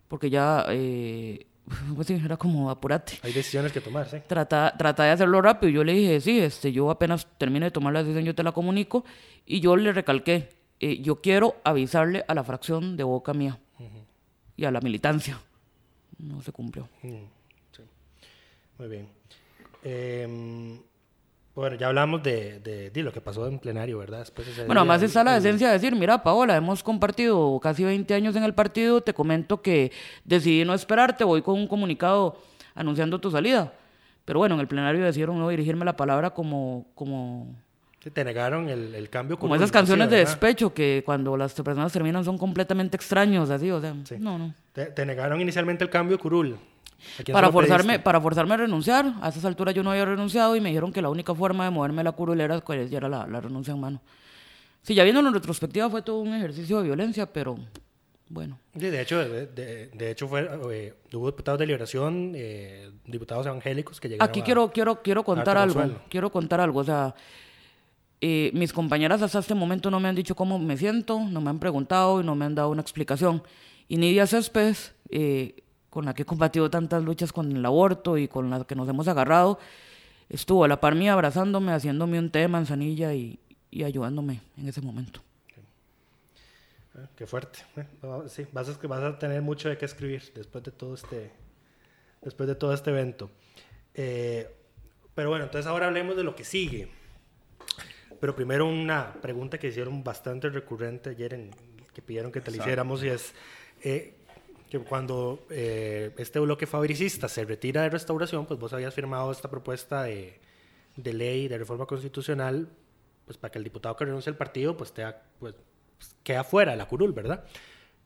porque ya, eh, pues era como apurate. Hay decisiones que tomar, sí. Trata, trata de hacerlo rápido. Yo le dije, sí, este, yo apenas termine de tomar la decisión, yo te la comunico. Y yo le recalqué, eh, yo quiero avisarle a la fracción de boca mía y a la militancia. No se cumplió. Muy bien. Eh, bueno, ya hablamos de, de, de lo que pasó en plenario, ¿verdad? Después ese Bueno, día, además está la decencia de decir, mira, Paola, hemos compartido casi 20 años en el partido, te comento que decidí no esperarte, voy con un comunicado anunciando tu salida. Pero bueno, en el plenario decidieron no dirigirme la palabra como, como, Sí, te negaron el, el cambio. como esas canciones de ¿verdad? despecho que cuando las personas terminan son completamente extraños, así, o sea, Sí. no, no. Te, te negaron inicialmente el cambio curul. ¿A quién Para forzarme, para forzarme a renunciar, a esas alturas yo no había renunciado y me dijeron que la única forma de moverme la curul era, pues, era la, la renuncia en mano. Sí, ya viendo en retrospectiva fue todo un ejercicio de violencia, pero Bueno. Sí, de hecho, de, de- de hecho fue, eh, hubo diputados de liberación, eh, diputados evangélicos que llegaron Aquí a- quiero, quiero, quiero contar algo. Quiero contar algo. O sea, eh, mis compañeras hasta este momento no me han dicho cómo me siento, no me han preguntado y no me han dado una explicación. Y Nidia Céspedes, eh, con la que he combatido tantas luchas con el aborto y con la que nos hemos agarrado, estuvo a la par mía abrazándome, haciéndome un té de manzanilla y, y ayudándome en ese momento. Eh, Qué fuerte. Sí, vas a, vas a tener mucho de qué escribir después de todo este, después de todo este evento. Eh, pero bueno, entonces ahora hablemos de lo que sigue. Pero primero una pregunta que hicieron bastante recurrente ayer, en, que pidieron que te la hiciéramos, y es eh, que cuando eh, este bloque fabricista se retira de restauración, pues vos habías firmado esta propuesta de, de ley de reforma constitucional, pues para que el diputado que renuncie al partido, pues, te ha- pues queda fuera de la curul, ¿verdad?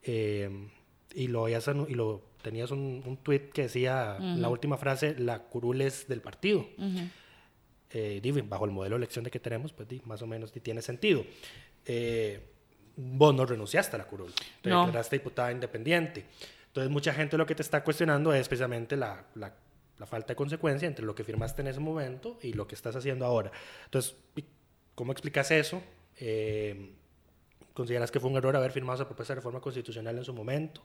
Eh, y lo, habías y lo tenías un, un tweet que decía la última frase, la curul es del partido. Eh, bajo el modelo de elección de que tenemos, pues más o menos tiene sentido. Eh, vos no renunciaste a la curul, te No. declaraste diputada independiente. Entonces mucha gente lo que te está cuestionando es precisamente la, la- la falta de consecuencia entre lo que firmaste en ese momento y lo que estás haciendo ahora. Entonces, ¿cómo explicas eso? Eh, ¿Consideras que fue un error haber firmado esa propuesta de reforma constitucional en su momento?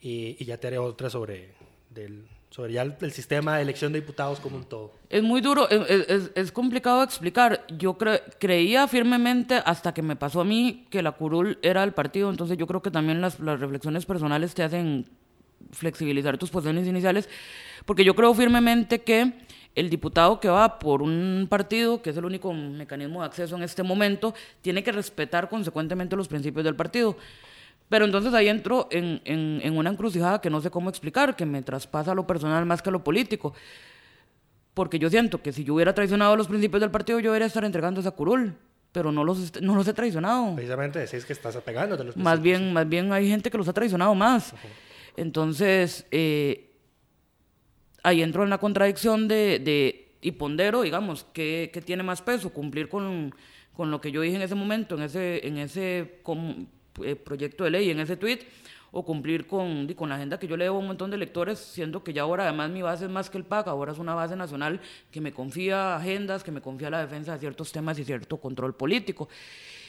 Y, y ya te haré otra sobre, del, sobre el, sistema de elección de diputados como un todo. Es muy duro, es- es complicado de explicar. Yo cre- creía firmemente hasta que me pasó a mí que la curul era el partido, entonces yo creo que también las, las reflexiones personales te hacen flexibilizar tus posiciones iniciales, porque yo creo firmemente que el diputado que va por un partido, que es el único mecanismo de acceso en este momento, tiene que respetar consecuentemente los principios del partido. Pero entonces ahí entro en, en- en una encrucijada que no sé cómo explicar, que me traspasa lo personal más que lo político. Porque yo siento que si yo hubiera traicionado los principios del partido, yo debería estar entregando esa curul. Pero no los, no los he traicionado. Precisamente decís que estás apegándote a los Más bien, más bien hay gente que los ha traicionado más. Entonces, eh, ahí entro en la contradicción de, de- y pondero, digamos, que, que tiene más peso, cumplir con, con lo que yo dije en ese momento, en ese, en ese com- proyecto de ley, en ese tweet, o cumplir con, con la agenda que yo le debo a un montón de electores, siendo que ya ahora además mi base es más que el PAC, ahora es una base nacional que me confía agendas, que me confía la defensa de ciertos temas y cierto control político.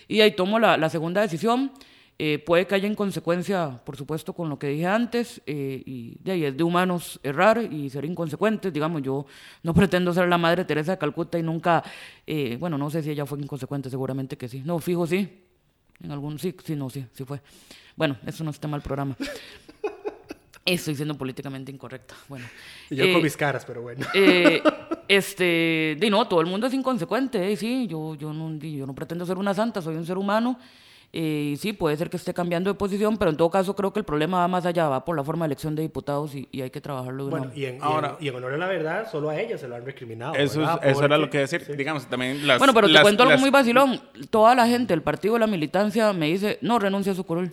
Y ahí tomo la, la segunda decisión. Eh, puede que haya inconsecuencia, por supuesto, con lo que dije antes, eh, y de ahí es de humanos errar y ser inconsecuentes. Digamos, yo no pretendo ser la madre Teresa de Calcuta y nunca, eh, bueno, no sé si ella fue inconsecuente, seguramente que sí. No, fijo, sí. En algún, sí, sí, no, sí, sí fue. Bueno, eso no es tema del programa. Estoy siendo políticamente incorrecta. Bueno. Y yo eh, con mis caras, pero bueno. eh, este, di no, todo el mundo es inconsecuente, eh, sí, yo, yo, no, yo no pretendo ser una santa, soy un ser humano, eh, y sí, puede ser que esté cambiando de posición, pero en todo caso creo que el problema va más allá, va por la forma de elección de diputados y, y hay que trabajarlo de una Bueno, y en, y en- Ahora- y en honor a la verdad, solo a ella se lo han recriminado. Eso, eso era lo que decir. sí. Digamos, también las. Bueno, pero te las- cuento algo las- muy vacilón. Toda la gente, el partido de la militancia, me dice, no, renuncia a su curul.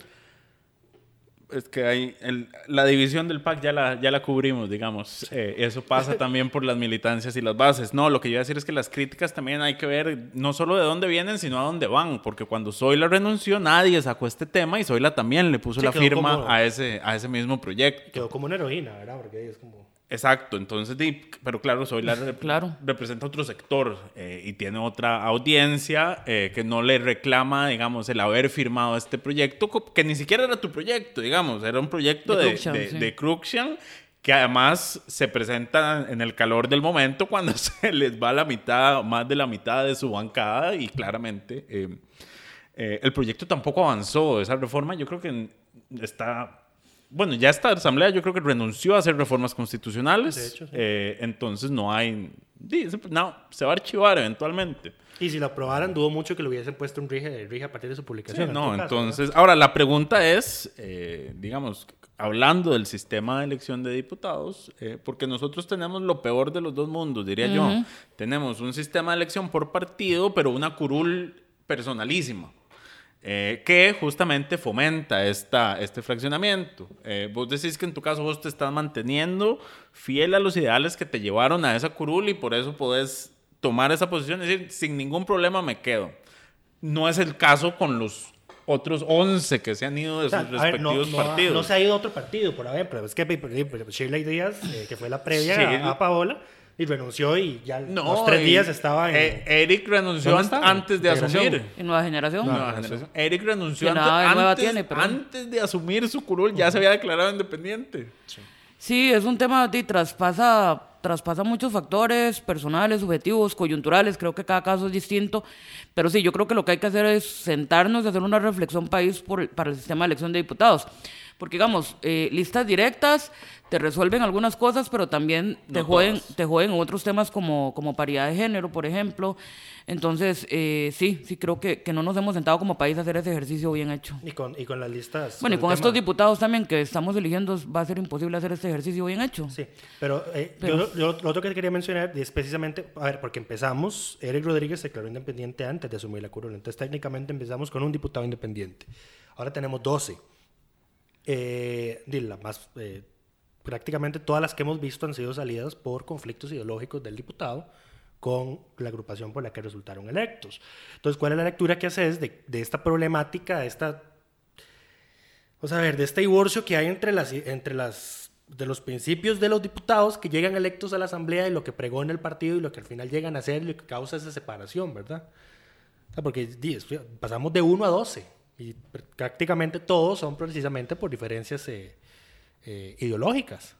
Es que hay el- la división del PAC ya la, ya la cubrimos, digamos. Eh, eso pasa también por las militancias y las bases. No, lo que yo iba a decir es que las críticas también hay que ver no solo de dónde vienen, sino a dónde van. Porque cuando Zoila renunció, nadie sacó este tema y Zoila también le puso Sí, la firma como- a, ese, a ese mismo proyecto. Quedó como una heroína, ¿verdad? Porque es como... Exacto, entonces, pero claro, Zoila rep- Claro. representa otro sector eh, y tiene otra audiencia eh, que no le reclama, digamos, el haber firmado este proyecto, que ni siquiera era tu proyecto, digamos, era un proyecto De de, Cruikshank, de, sí. de que además se presenta en el calor del momento cuando se les va la mitad, más de la mitad de su bancada y claramente eh, eh, el proyecto tampoco avanzó, esa reforma yo creo que está bueno, ya esta asamblea yo creo que renunció a hacer reformas constitucionales. De hecho, sí. Eh, entonces no hay... No, se va a archivar eventualmente. Y si lo aprobaran, dudo mucho que le hubiesen puesto un rige, rige a partir de su Sí, publicación. en no, caso, entonces... Ahora, la pregunta es, eh, digamos, hablando del sistema de elección de diputados, eh, porque nosotros tenemos lo peor de los dos mundos, diría yo. Tenemos un sistema de elección por partido, pero una curul personalísima. Eh, que justamente fomenta esta, este fraccionamiento. Eh, vos decís que en tu caso vos te estás manteniendo fiel a los ideales que te llevaron a esa curul y por eso podés tomar esa posición y decir, sin ningún problema me quedo. No es el caso con los otros 11 que se han ido de O sea, sus a ver, no, respectivos no partidos. no se ha ido a otro partido, por ejemplo. Es que por ejemplo, Shirley Díaz, eh, que fue la previa Sí. a, a Paola, y renunció y ya No, los tres y- días estaba en... eh, Eric renunció antes de asumir. En Nueva Generación. Nueva generación. Eric renunció antes, nada de nueva antes- tiene, perdón. antes de asumir su curul, ya se había declarado independiente. Sí, es un tema que traspasa, traspasa muchos factores personales, subjetivos, coyunturales. Creo que cada caso es distinto. Pero sí, yo creo que lo que hay que hacer es sentarnos y hacer una reflexión país por- para el sistema de elección de diputados. Porque, digamos, eh, listas directas te resuelven algunas cosas, pero también te, joden, te joden otros temas como, como paridad de género, por ejemplo. Entonces, eh, sí, sí creo que, que no nos hemos sentado como país a hacer ese ejercicio bien hecho. Y con, y con las listas... Bueno, y con estos diputados también que estamos eligiendo va a ser imposible hacer este ejercicio bien hecho. Sí, pero, eh, Pero- Yo, yo lo otro que quería mencionar es precisamente, a ver, porque empezamos, Eric Rodríguez se declaró independiente antes de asumir la curul, entonces técnicamente empezamos con un diputado independiente. Ahora tenemos 12. Eh, eh, prácticamente todas las que hemos visto han sido salidas por conflictos ideológicos del diputado con la agrupación por la que resultaron electos. Entonces, ¿cuál es la lectura que haces de, esta problemática, de esta Vamos a ver, de este divorcio que hay entre las, entre las, de los principios de los diputados que llegan electos a la asamblea y lo que pregona el partido y lo que al final llegan a hacer y lo que causa esa separación, ¿verdad? Porque pasamos de 1 a 12 y pr- prácticamente todos son precisamente por diferencias eh, eh, ideológicas.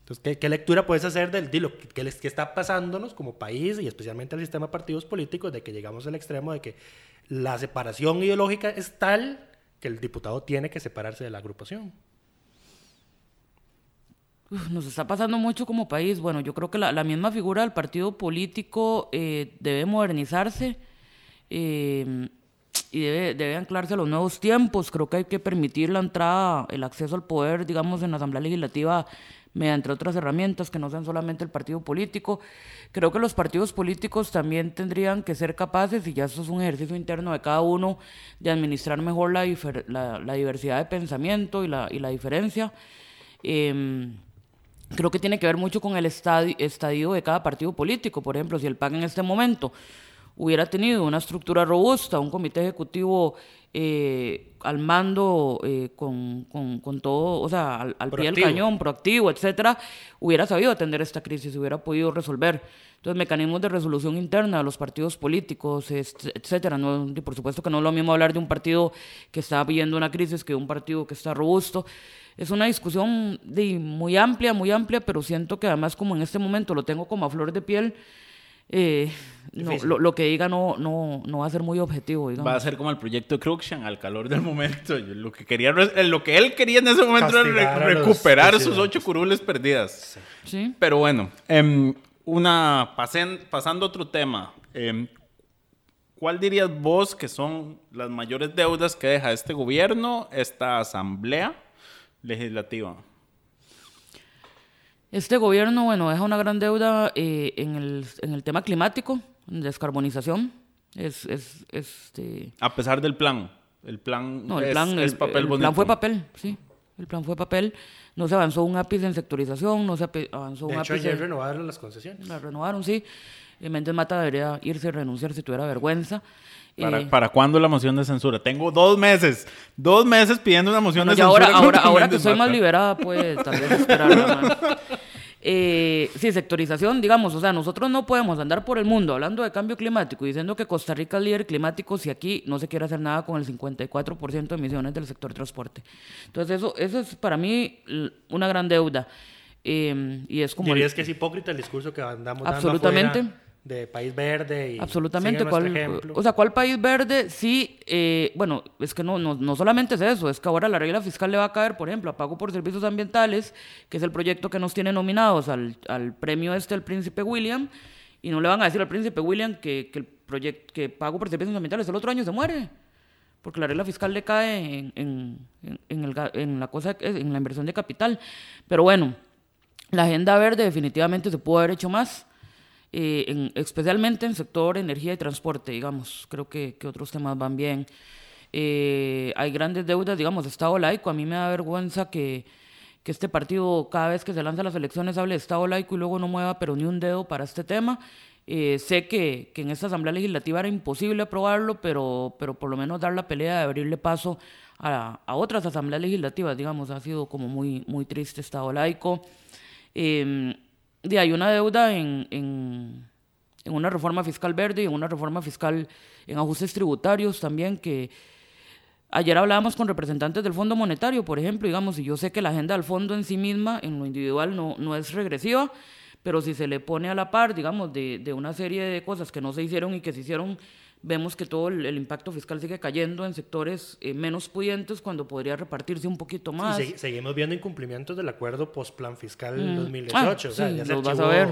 Entonces, ¿qué, lectura puedes hacer del, de lo que, está pasándonos como país y especialmente al sistema de partidos políticos de que llegamos al extremo de que la separación ideológica es tal que el diputado tiene que separarse de la agrupación? Uf, nos está pasando mucho como país. Bueno, yo creo que la, misma figura del partido político eh, debe modernizarse y debe, debe anclarse a los nuevos tiempos. Creo que hay que permitir la entrada, el acceso al poder, digamos, en la Asamblea Legislativa mediante otras herramientas que no sean solamente el partido político. Creo que los partidos políticos también tendrían que ser capaces, y ya eso es un ejercicio interno de cada uno, de administrar mejor la, la, diversidad de pensamiento y la, y la diferencia. Em, creo que tiene que ver mucho con el estadi- estadio de cada partido político. Por ejemplo, si el PAC en este momento hubiera tenido una estructura robusta, un comité ejecutivo eh, al mando eh, con, con- con todo, o sea, al, al pie del cañón, proactivo, etcétera, hubiera sabido atender esta crisis, hubiera podido resolver. Entonces, mecanismos de resolución interna de los partidos políticos, etcétera. No, y por supuesto que no es lo mismo hablar de un partido que está viviendo una crisis que de un partido que está robusto. Es una discusión de, muy amplia, muy amplia, pero siento que además como en este momento lo tengo como a flor de piel, eh, no, lo, lo que diga no, no, no va a ser muy objetivo, digamos. Va a ser como el proyecto de Cruikshank al calor del momento. Yo lo, que quería, eh, lo que él quería en ese momento era re- recuperar sus ocho curules perdidas. Sí. Pero bueno, em, una, pasen- pasando a otro tema. em, ¿Cuál dirías vos que son las mayores deudas que deja este gobierno, esta asamblea legislativa? Este gobierno, bueno, deja una gran deuda eh, en, el, en el tema climático, en descarbonización. Es, es, este, A pesar del plan. El plan, no, el es, plan, es el- papel el bonito. plan fue papel, sí. El plan fue papel. No se avanzó un ápice en sectorización, no se avanzó De un hecho, ápice. ayer renovaron las concesiones. La renovaron, sí. Eh, Méndez Mata debería irse y renunciar si tuviera vergüenza. ¿Para, Eh, ¿Para cuándo la moción de censura? Tengo dos meses. Dos meses pidiendo una moción de y ahora, censura. ahora, contra ahora que soy más liberada, pues tal vez esperarla más. Eh, sí, sectorización, digamos, o sea, nosotros no podemos andar por el mundo hablando de cambio climático y diciendo que Costa Rica es líder climático si aquí no se quiere hacer nada con el 54% de emisiones del sector transporte. Entonces, eso, eso es para mí una gran deuda. Eh, y es como... el- Dirías que es hipócrita el discurso que andamos dando Absolutamente. De país verde y Absolutamente. ¿cuál, o sea, ¿cuál país verde? Sí, eh, bueno, es que no, no, no solamente es eso, es que ahora la regla fiscal le va a caer, por ejemplo, a pago por servicios ambientales, que es el proyecto que nos tiene nominados al, al premio este, el Príncipe William, y no le van a decir al Príncipe William que, que el proyecto que pago por servicios ambientales el otro año se muere. Porque la regla fiscal le cae en, en, en- en el ga- en la cosa, en la inversión de capital. Pero bueno, la agenda verde definitivamente se pudo haber hecho más, eh, en- especialmente en sector energía y transporte, digamos. Creo que, que otros temas van bien. Eh, hay grandes deudas, digamos, Estado laico. A mí me da vergüenza que, que este partido, cada vez que se lanza las elecciones, hable de Estado laico y luego no mueva pero ni un dedo para este tema. Eh, sé que, que en esta Asamblea Legislativa era imposible aprobarlo, pero, pero por lo menos dar la pelea de abrirle paso a, a otras asambleas legislativas, digamos, ha sido como muy, muy triste Estado laico. Eh, y hay una deuda en, en, en una reforma fiscal verde y en una reforma fiscal en ajustes tributarios también que ayer hablábamos con representantes del Fondo Monetario, por ejemplo, digamos, y yo sé que la agenda del fondo en sí misma, en lo individual, no, no es regresiva, pero si se le pone a la par, digamos, de, de una serie de cosas que no se hicieron y que se hicieron, vemos que todo el, el impacto fiscal sigue cayendo en sectores eh, menos pudientes cuando podría repartirse un poquito más. Y seguimos viendo incumplimientos del acuerdo post-plan fiscal Mm. 2018. Ah, o sea, sí, ya se vas a archivó, ver.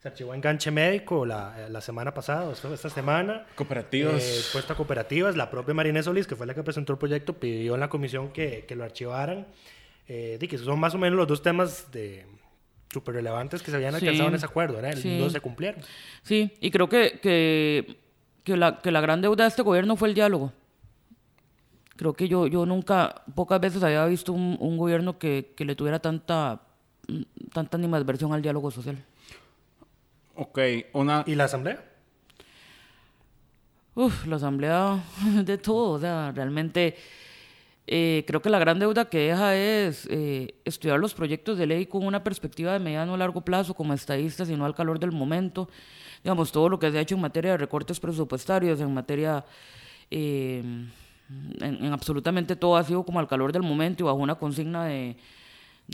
se archivó enganche médico la, la semana pasada, esta, semana. Cooperativas. Eh, a cooperativas. La propia Marina Solís, que fue la que presentó el proyecto, pidió en la comisión que, que lo archivaran. Eh, di que son más o menos los dos temas de súper relevantes que se habían Sí. alcanzado en ese acuerdo, ¿verdad? Sí. No se cumplieron. Sí, y creo que, que, que, la, que la gran deuda de este gobierno fue el diálogo. Creo que yo, yo nunca, pocas veces había visto un, un gobierno que, que le tuviera tanta, mm, tanta animadversión al diálogo social. Ok, una... ¿Y la asamblea? Uf, la asamblea de todo, o sea, realmente eh, creo que la gran deuda que deja es eh, estudiar los proyectos de ley con una perspectiva de mediano a largo plazo como estadistas y no al calor del momento. Digamos, todo lo que se ha hecho en materia de recortes presupuestarios, en materia, eh, en, en absolutamente todo ha sido como al calor del momento y bajo una consigna de...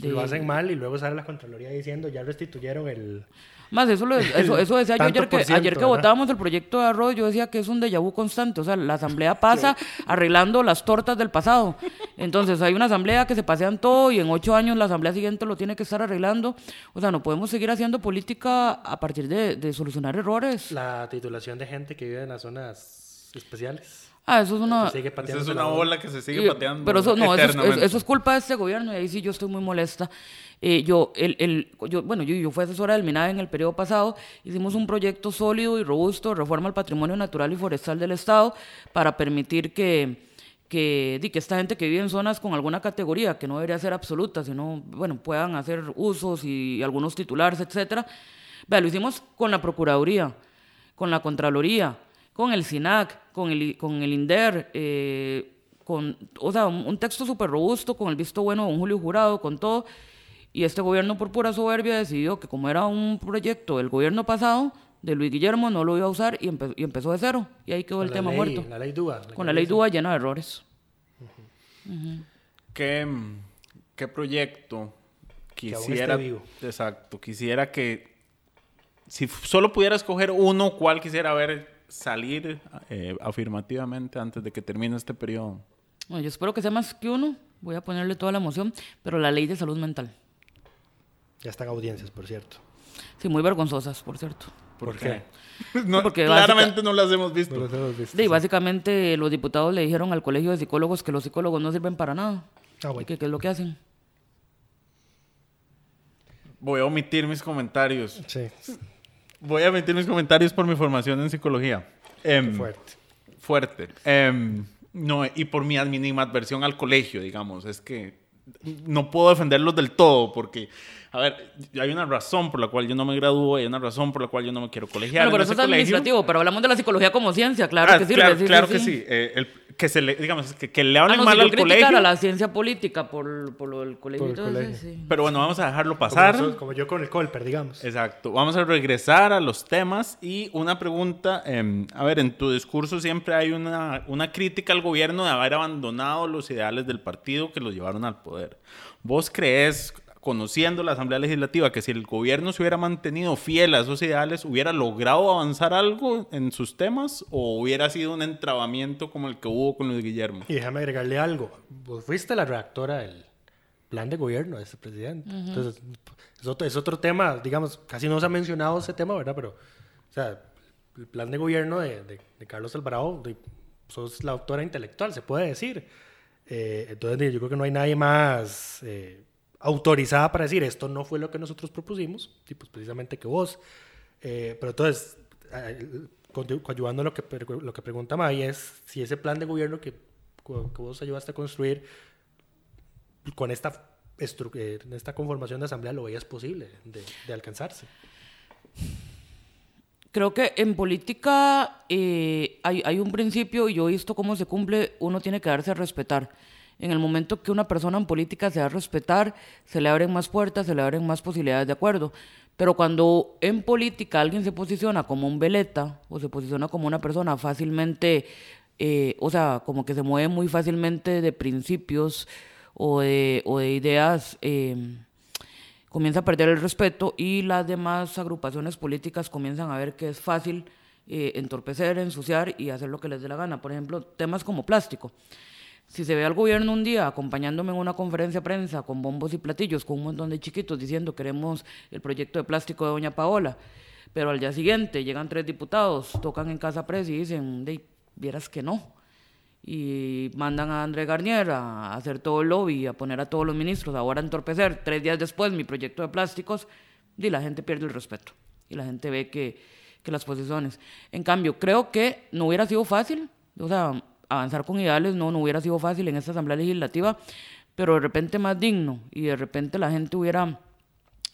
de- Lo hacen mal y luego sale la Contraloría diciendo ya restituyeron el... Más, eso, lo- eso, eso decía yo ayer que, ayer que ¿verdad? votábamos el proyecto de arroz, yo decía que es un déjà vu constante, o sea, la asamblea pasa arreglando las tortas del pasado. Entonces, hay una asamblea que se pasean todo y en ocho años la asamblea siguiente lo tiene que estar arreglando. O sea, no podemos seguir haciendo política a partir de, de solucionar errores. La titulación de gente que vive en las zonas especiales. Ah, eso es una... Se sigue pateando es una bola que se sigue Y- pateando. Pero eso, no, eso es, eso es culpa de este gobierno y ahí sí yo estoy muy molesta. Eh, yo, el, el, yo, bueno, yo, yo fui asesora del MINAE en el periodo pasado, hicimos un proyecto sólido y robusto de reforma al patrimonio natural y forestal del Estado para permitir que, que, di, que esta gente que vive en zonas con alguna categoría, que no debería ser absoluta, sino, bueno, puedan hacer usos y, algunos titulares, etcétera. Vea, lo hicimos con la Procuraduría, con la Contraloría, con el SINAC, con el, con el INDER, eh, con, o sea, un, un texto súper robusto, con el visto bueno de un Julio Jurado, con todo. Y este gobierno, por pura soberbia, decidió que como era un proyecto del gobierno pasado, de Luis Guillermo, no lo iba a usar y, empe- y empezó de cero. Y ahí quedó el La tema ley- muerto. La ley. Con la ley que DUA llena de errores. ¿Qué, qué proyecto aún quisiera... esté vivo. Exacto, quisiera que... Si solo pudiera escoger uno, ¿cuál quisiera ver salir eh, afirmativamente antes de que termine este periodo? Yo espero que sea más que uno. Voy a ponerle toda la emoción. Pero la ley de salud mental. Ya están audiencias, por cierto. Sí, muy vergonzosas, por cierto. ¿Por, qué? No, Porque claramente no las hemos visto. No los hemos visto, Sí, sí. básicamente los diputados le dijeron al colegio de psicólogos que los psicólogos no sirven para nada. Ah, ¿Y bueno. que qué es lo que hacen? Voy a omitir mis comentarios. Sí, Voy a omitir mis comentarios por mi formación en psicología. Em, fuerte. fuerte. Em, no, y por mi adversión al colegio, digamos. Es que no puedo defenderlos del todo porque, a ver, hay una razón por la cual yo no me gradúo, hay una razón por la cual yo no me quiero colegiar. Bueno, pero en eso ese es colegio. administrativo, pero hablamos de la psicología como ciencia, claro Ah, que claro, sí, claro sí, que sí. sí. Eh, el- que se le, digamos, que, que le Ah, hablen no, mal si yo al colegio. la ciencia política por, por lo del colegio Por y el todo eso, colegio. sí. Pero bueno, vamos a dejarlo Como, pasar. nosotros- como yo con el Colper, digamos. Exacto. Vamos a regresar a los temas y una pregunta. em, a ver, en tu discurso siempre hay una, una crítica al gobierno de haber abandonado los ideales del partido que los llevaron al poder. ¿Vos crees, conociendo la Asamblea Legislativa, que si el gobierno se hubiera mantenido fiel a esos ideales, hubiera logrado avanzar algo en sus temas o hubiera sido un entrabamiento como el que hubo con Luis Guillermo? Y déjame agregarle algo. Vos fuiste la redactora del plan de gobierno de ese presidente. Entonces, es otro, es otro tema, digamos, casi no se ha mencionado ese tema, ¿verdad? Pero, o sea, el plan de gobierno de, de- de Carlos Alvarado, de- sos la autora intelectual, se puede decir. Eh, entonces, yo creo que no hay nadie más eh, autorizada para decir esto no fue lo que nosotros propusimos, y pues precisamente que vos. Eh, pero entonces, eh, conyu- coadyuvando lo que, lo que pregunta May es si ese plan de gobierno que, que vos ayudaste a construir con esta, eh, esta conformación de asamblea lo veías posible de, de alcanzarse. Creo que en política eh, hay, hay un principio, y yo he visto cómo se cumple, uno tiene que darse a respetar. En el momento que una persona en política se da a respetar, se le abren más puertas, se le abren más posibilidades de acuerdo. Pero cuando en política alguien se posiciona como un veleta o se posiciona como una persona fácilmente, eh, o sea, como que se mueve muy fácilmente de principios o de, ideas, eh, comienza a perder el respeto y las demás agrupaciones políticas comienzan a ver que es fácil eh, entorpecer, ensuciar y hacer lo que les dé la gana. Por ejemplo, temas como plástico. Si se ve al gobierno un día acompañándome en una conferencia de prensa con bombos y platillos, con un montón de chiquitos diciendo queremos el proyecto de plástico de Doña Paola, pero al día siguiente llegan tres diputados, tocan en Casa Press y dicen, de, vieras que no. Y mandan a André Garnier a hacer todo el lobby, a poner a todos los ministros, ahora a entorpecer. Tres días después mi proyecto de plásticos, y la gente pierde el respeto. Y la gente ve que, que las posiciones. En cambio, creo que no hubiera sido fácil. O sea, avanzar con ideales no, no hubiera sido fácil en esta Asamblea Legislativa, pero de repente más digno y de repente la gente hubiera,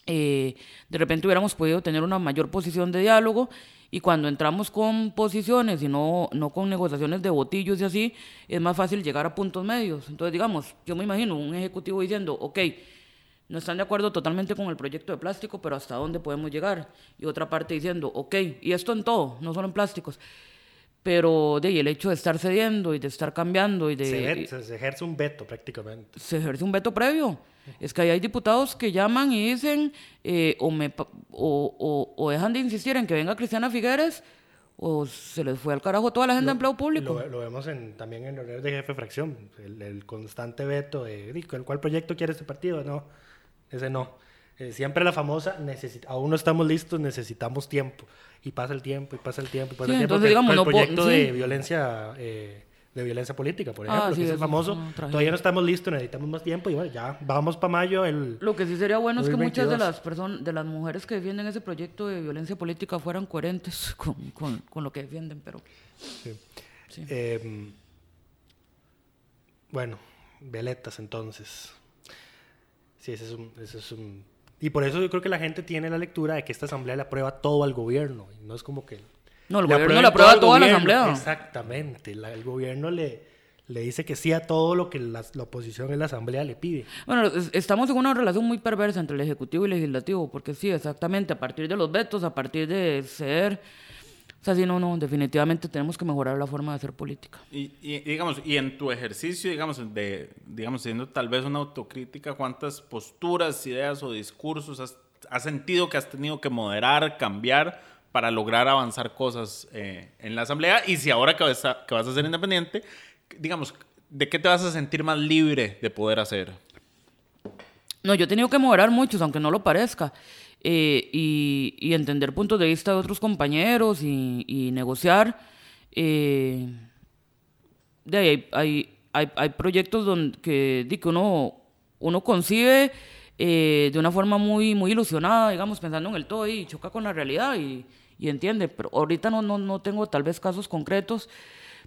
eh, de repente hubiéramos podido tener una mayor posición de diálogo y cuando entramos con posiciones y no, no con negociaciones de botillos y así, es más fácil llegar a puntos medios. Entonces, digamos, yo me imagino un ejecutivo diciendo, ok, no están de acuerdo totalmente con el proyecto de plástico, pero ¿hasta dónde podemos llegar? Y otra parte diciendo, ok, y esto en todo, no solo en plásticos pero de el hecho de estar cediendo y de estar cambiando y de se, se, se, ejerce un veto prácticamente. Se ejerce un veto previo. Es que ahí hay diputados que llaman y dicen eh, o, me, o, o, o, dejan de insistir en que venga Cristiana Figueres o se les fue al carajo toda la agenda de empleo público. lo, lo vemos en, también en reuniones de jefe de fracción el, el constante veto de ¿cuál proyecto quiere este partido? no, ese no eh, siempre la famosa, aún no estamos listos, necesitamos tiempo. Y pasa el tiempo, y pasa el tiempo, y pasa Sí, el tiempo. entonces, digamos, el no proyecto de sí. violencia eh, de violencia política, por Ah, ejemplo, sí, que es el famoso. no, todavía no estamos listos, necesitamos más tiempo, y bueno, ya vamos para mayo. El, Lo que sí sería bueno es que muchas de 2022. las personas, de las mujeres que defienden ese proyecto de violencia política fueran coherentes con, con, con lo que defienden, pero Sí. Sí. Eh, bueno, veletas entonces. Sí, ese es un, ese es un... Y por eso yo creo que la gente tiene la lectura de que esta asamblea le aprueba todo al gobierno. Y no es como que... no, el gobierno le aprueba todo toda la asamblea. Exactamente. la- el gobierno le, le dice que sí a todo lo que la, la oposición en la asamblea le pide. Bueno, es- estamos en una relación muy perversa entre el Ejecutivo y el Legislativo, porque sí, exactamente, a partir de los vetos, a partir de ceder, o sea, sí, no, no, definitivamente tenemos que mejorar la forma de hacer política. Y, y, digamos, y en tu ejercicio, digamos, de, digamos, siendo tal vez una autocrítica, ¿cuántas posturas, ideas o discursos has, has sentido que has tenido que moderar, cambiar para lograr avanzar cosas eh, en la asamblea? Y si ahora que vas, a, que vas a ser independiente, digamos, ¿de qué te vas a sentir más libre de poder hacer? No, yo he tenido que mejorar muchos, aunque no lo parezca, eh, y, y entender puntos de vista de otros compañeros y, y negociar. eh, de ahí hay, hay, hay, hay proyectos donde, que, que uno, uno concibe eh, de una forma muy, muy ilusionada, digamos, pensando en el todo y choca con la realidad y, y entiende. Pero ahorita no, no, no tengo tal vez casos concretos.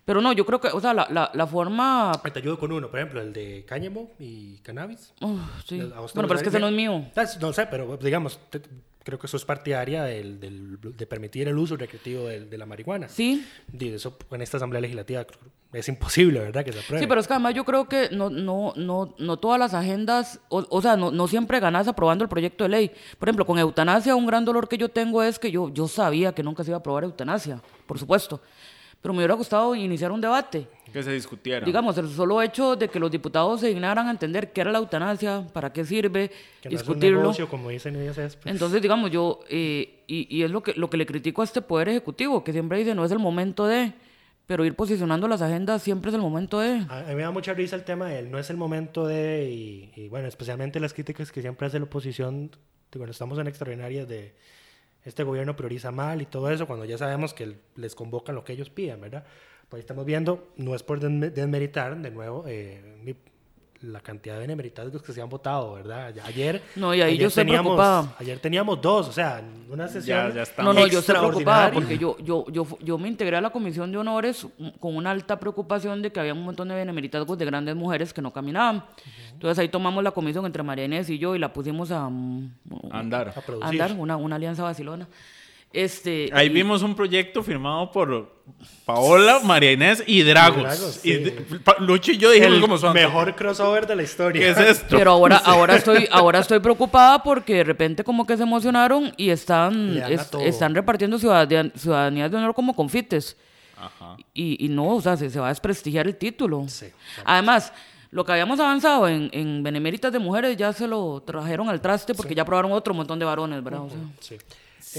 Pero no, yo creo que, o sea, la, la, la forma... Te ayudo con uno, por ejemplo, el de cáñamo y cannabis. Uf, sí. ¿A vos te Bueno, pero es que ese no es mío. Ah, No sé, pero digamos, te- creo que eso es partidaria del, del- de permitir el uso recreativo de, la marihuana. Sí, Y eso en esta asamblea legislativa es imposible, ¿verdad? Que se apruebe. Sí, pero es que además yo creo que no, no, no, no todas las agendas, o, o sea, no, no siempre ganas aprobando el proyecto de ley. Por ejemplo, con eutanasia, un gran dolor que yo tengo es que yo, yo sabía que nunca se iba a aprobar eutanasia, por supuesto. Pero me hubiera gustado iniciar un debate. Que se discutiera. Digamos, el solo hecho de que los diputados se dignaran a entender qué era la eutanasia, para qué sirve, que no discutirlo. es un negocio, como dicen ellos. Es, pues, Entonces, digamos, yo, eh, y, y es lo que, lo que le critico a este Poder Ejecutivo, que siempre dice, no es el momento de, pero ir posicionando las agendas siempre es el momento de. a, mí me da mucha risa el tema de él. No es el momento de. Y, y, bueno, especialmente las críticas que siempre hace la oposición. Cuando estamos en extraordinarias de. Este gobierno prioriza mal y todo eso, cuando ya sabemos que les convocan lo que ellos piden, ¿verdad? Pues ahí estamos viendo, no es por desme- desmeritar, de nuevo, eh, mi- la cantidad de benemeritados que se han votado, ¿verdad? Ya- Ayer, No, y ahí ayer yo estoy teníamos, preocupada. Ayer teníamos dos, o sea, una sesión. ya está. No, no, yo estoy preocupada extraordinaria. porque yo, yo, yo, yo me integré a la comisión de honores con una alta preocupación de que había un montón de benemeritazgos de grandes mujeres que no caminaban. Entonces ahí tomamos la comisión entre María Inés y yo y la pusimos a, mm, Andar. A a producir. andar, una, una alianza vacilona. Este, Ahí y- vimos un proyecto firmado por Paola, María Inés y Dragos. Dragos, Y sí. Lucho y yo dijimos El como son. mejor crossover de la historia. ¿Qué es esto? Pero ahora, ahora estoy, ahora estoy preocupada porque de repente como que se emocionaron y están, es- repartiendo ciudadan- ciudadanías de honor como confites. Ajá. Y, y no, o sea, se, se va a desprestigiar el título. Sí, Además, lo que habíamos avanzado en, en Beneméritas de Mujeres ya se lo trajeron al traste porque ya aprobaron otro montón de varones, ¿verdad? O sea, Sí.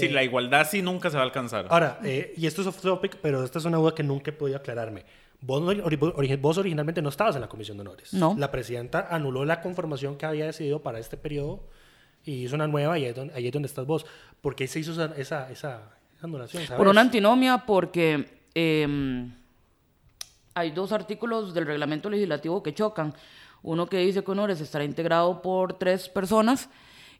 Si la igualdad sí nunca se va a alcanzar. Ahora, eh, y esto es off topic, pero esta es una duda que nunca he podido aclararme. Vos, no- ori- vos originalmente no estabas en la Comisión de Honores. No. La presidenta anuló la conformación que había decidido para este periodo y hizo una nueva y ahí es donde, ahí es donde estás vos. ¿Por qué se hizo esa, esa, esa anulación? por sabes? una antinomia, porque em, hay dos artículos del reglamento legislativo que chocan. Uno que dice que honores estará integrado por tres personas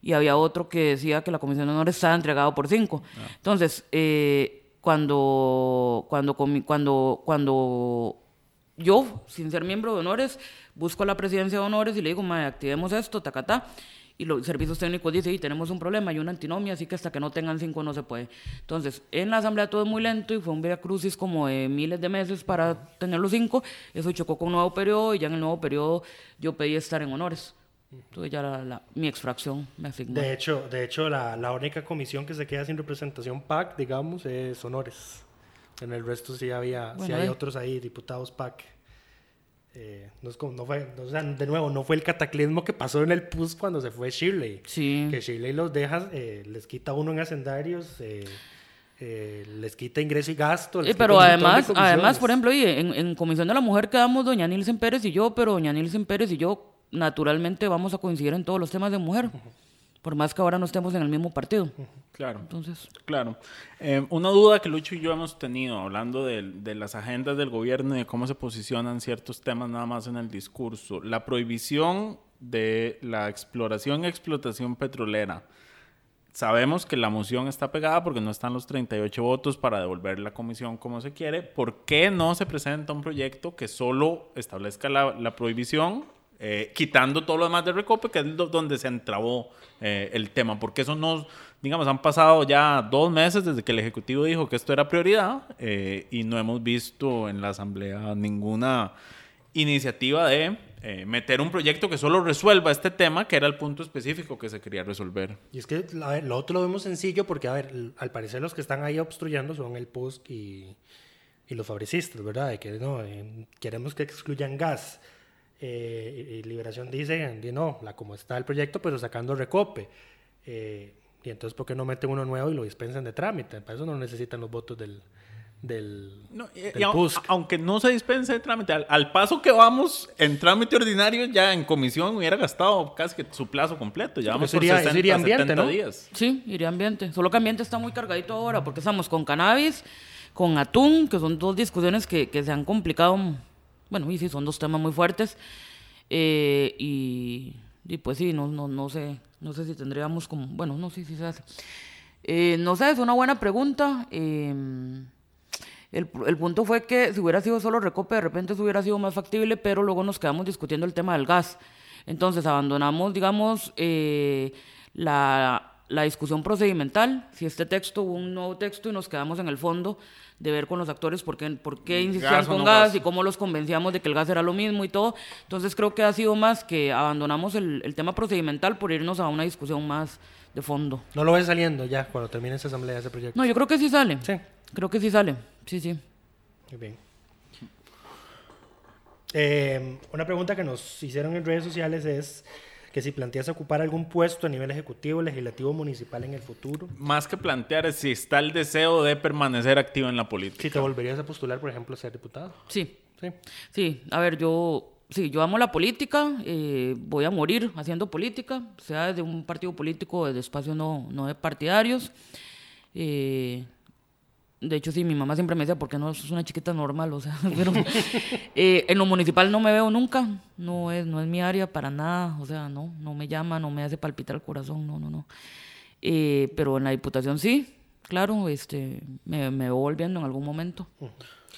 y había otro que decía que la comisión de honores estaba entregado por cinco. Entonces, eh, cuando, cuando, cuando, cuando yo, sin ser miembro de honores, busco a la presidencia de honores y le digo, "Mae, activemos esto, tacatá. Y los servicios técnicos dicen, y tenemos un problema, hay una antinomia, así que hasta que no tengan cinco no se puede. Entonces, en la asamblea todo es muy lento y fue un via crucis como de miles de meses para tener los cinco. Eso chocó con un nuevo periodo y ya en el nuevo periodo yo pedí estar en honores. Entonces ya la, la- mi exfracción me asignó. De hecho, de hecho la, la única comisión que se queda sin representación PAC, digamos, es Honores. En el resto sí había, sí Bueno, hay eh. otros ahí, diputados PAC. Eh, no es como- no fue, no, o sea, de nuevo, no fue el cataclismo que pasó en el PUS cuando se fue Shirley. Sí. Que Shirley los deja, eh, les quita uno en hacendarios, eh, les quita ingreso y gasto. Eh, pero además, además, por ejemplo, en, en Comisión de la Mujer quedamos doña Nilsen Pérez y yo, pero doña Nilsen Pérez y yo naturalmente vamos a coincidir en todos los temas de mujer, por más que ahora no estemos en el mismo partido. Claro. Entonces, Claro. Eh, una duda que Lucho y yo hemos tenido hablando de, de las agendas del gobierno y de cómo se posicionan ciertos temas nada más en el discurso. La prohibición de la exploración y explotación petrolera. Sabemos que la moción está pegada porque no están los 38 votos para devolver la comisión como se quiere. ¿Por qué no se presenta un proyecto que solo establezca la, la prohibición, eh, quitando todo lo demás de Recope, que es donde se entrabó eh, el tema? Porque eso no, digamos, han pasado ya dos meses desde que el Ejecutivo dijo que esto era prioridad eh, y no hemos visto en la Asamblea ninguna iniciativa de eh, meter un proyecto que solo resuelva este tema, que era el punto específico que se quería resolver. Y es que ver, lo otro lo vemos sencillo porque, a ver, al parecer los que están ahí obstruyendo son el PUSC y, y los fabricistas, ¿verdad? De que no, eh, queremos que excluyan gas. Eh, y, Liberación dice, di, no, la, como está el proyecto, pero sacando recope. Eh, y entonces, ¿por qué no meten uno nuevo y lo dispensan de trámite? Para eso no necesitan los votos del, del, No, y- del y PUSC. aunque no se dispense de trámite, al, al paso que vamos en trámite ordinario, ya en comisión hubiera gastado casi que su plazo completo. Ya vamos eso por iría- eso 60, iría ambiente, 70 ¿no? días. sí, iría ambiente. Solo que ambiente está muy cargadito ahora porque estamos con cannabis, con atún, que son dos discusiones que, que se han complicado. Bueno, y sí, son dos temas muy fuertes. Eh, y, pues sí, no, no, no sé, no sé si tendríamos como, bueno, no sé si se hace. Eh, no sé, es una buena pregunta. eh, el, el punto fue que si hubiera sido solo recope, de repente eso hubiera sido más factible, pero luego nos quedamos discutiendo el tema del gas. Entonces abandonamos, digamos, eh, la, la discusión procedimental, si este texto hubo un nuevo texto y nos quedamos en el fondo de ver con los actores por qué, por qué insistían con no gas gas. y cómo los convencíamos de que el gas era lo mismo y todo. Entonces creo que ha sido más que abandonamos el, el tema procedimental por irnos a una discusión más de fondo. No lo ves saliendo ya cuando termine esa asamblea, ese proyecto. No, yo creo que sí sale. Sí. Creo que sí sale. Sí, sí. Muy bien. Eh, una pregunta que nos hicieron en redes sociales es que si planteas ocupar algún puesto a nivel ejecutivo, legislativo, municipal en el futuro, Más que plantear es si está el deseo de permanecer activo en la política. si te volverías a postular, por ejemplo, a ser diputado. Sí. Sí. Sí, a ver, yo, sí, yo amo la política, eh, voy a morir haciendo política, sea desde un partido político, desde espacios no, no de partidarios. Eh, de hecho, sí, mi mamá siempre me decía, ¿por qué no sos una chiquita normal? O sea, pero eh, en lo municipal no me veo nunca, no es, no es mi área para nada, o sea, no, no me llama, no me hace palpitar el corazón, no, no, no. Eh, pero en la diputación sí, claro, este, me, me veo volviendo en algún momento.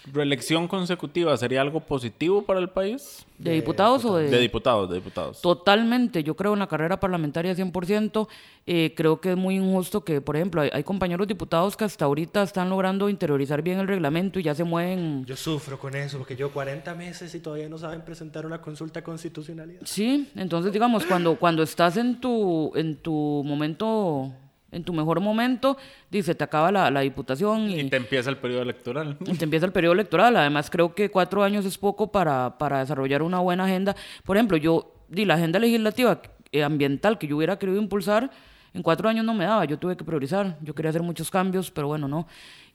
¿Reelección consecutiva sería algo positivo para el país? ¿De diputados o de...? De diputados, de diputados. Totalmente, yo creo en la carrera parlamentaria 100%. Eh, creo que es muy injusto que, por ejemplo, hay, hay compañeros diputados que hasta ahorita están logrando interiorizar bien el reglamento y ya se mueven. Yo sufro con eso, porque yo 40 meses y todavía no saben presentar una consulta constitucionalidad. Sí, entonces digamos, cuando, cuando estás en tu, en tu momento, en tu mejor momento, dice, te acaba la, la diputación y, Y te empieza el periodo electoral. y te empieza el periodo electoral. Además, creo que cuatro años es poco para, para desarrollar una buena agenda. Por ejemplo, yo di la agenda legislativa eh, ambiental que yo hubiera querido impulsar, en cuatro años no me daba, yo tuve que priorizar, yo quería hacer muchos cambios, pero bueno, no.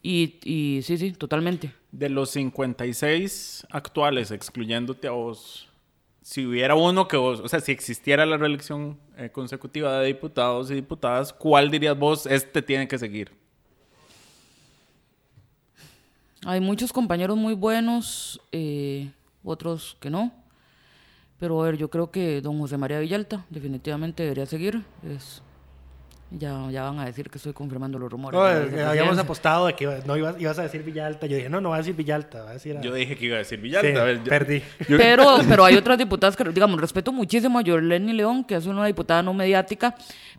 Y, y sí, sí, totalmente. De los 56 actuales, excluyéndote a vos, si hubiera uno que vos, o sea, si existiera la reelección eh, consecutiva de diputados y diputadas, ¿cuál dirías vos, este tiene que seguir? Hay muchos compañeros muy buenos, eh, otros que no. Pero a ver, yo creo que don José María Villalta definitivamente debería seguir. Es, ya, ya van a decir que estoy confirmando los rumores. No, eh, habíamos apostado de que iba- no ibas, ibas a decir Villalta. Yo dije, no, no va a decir Villalta, va a decir... a- Yo dije que iba a decir Sí, Villalta. a ver, yo- perdí. yo- Pero, pero hay otras diputadas que, digamos, respeto muchísimo a Yorleni León, que es una diputada no mediática,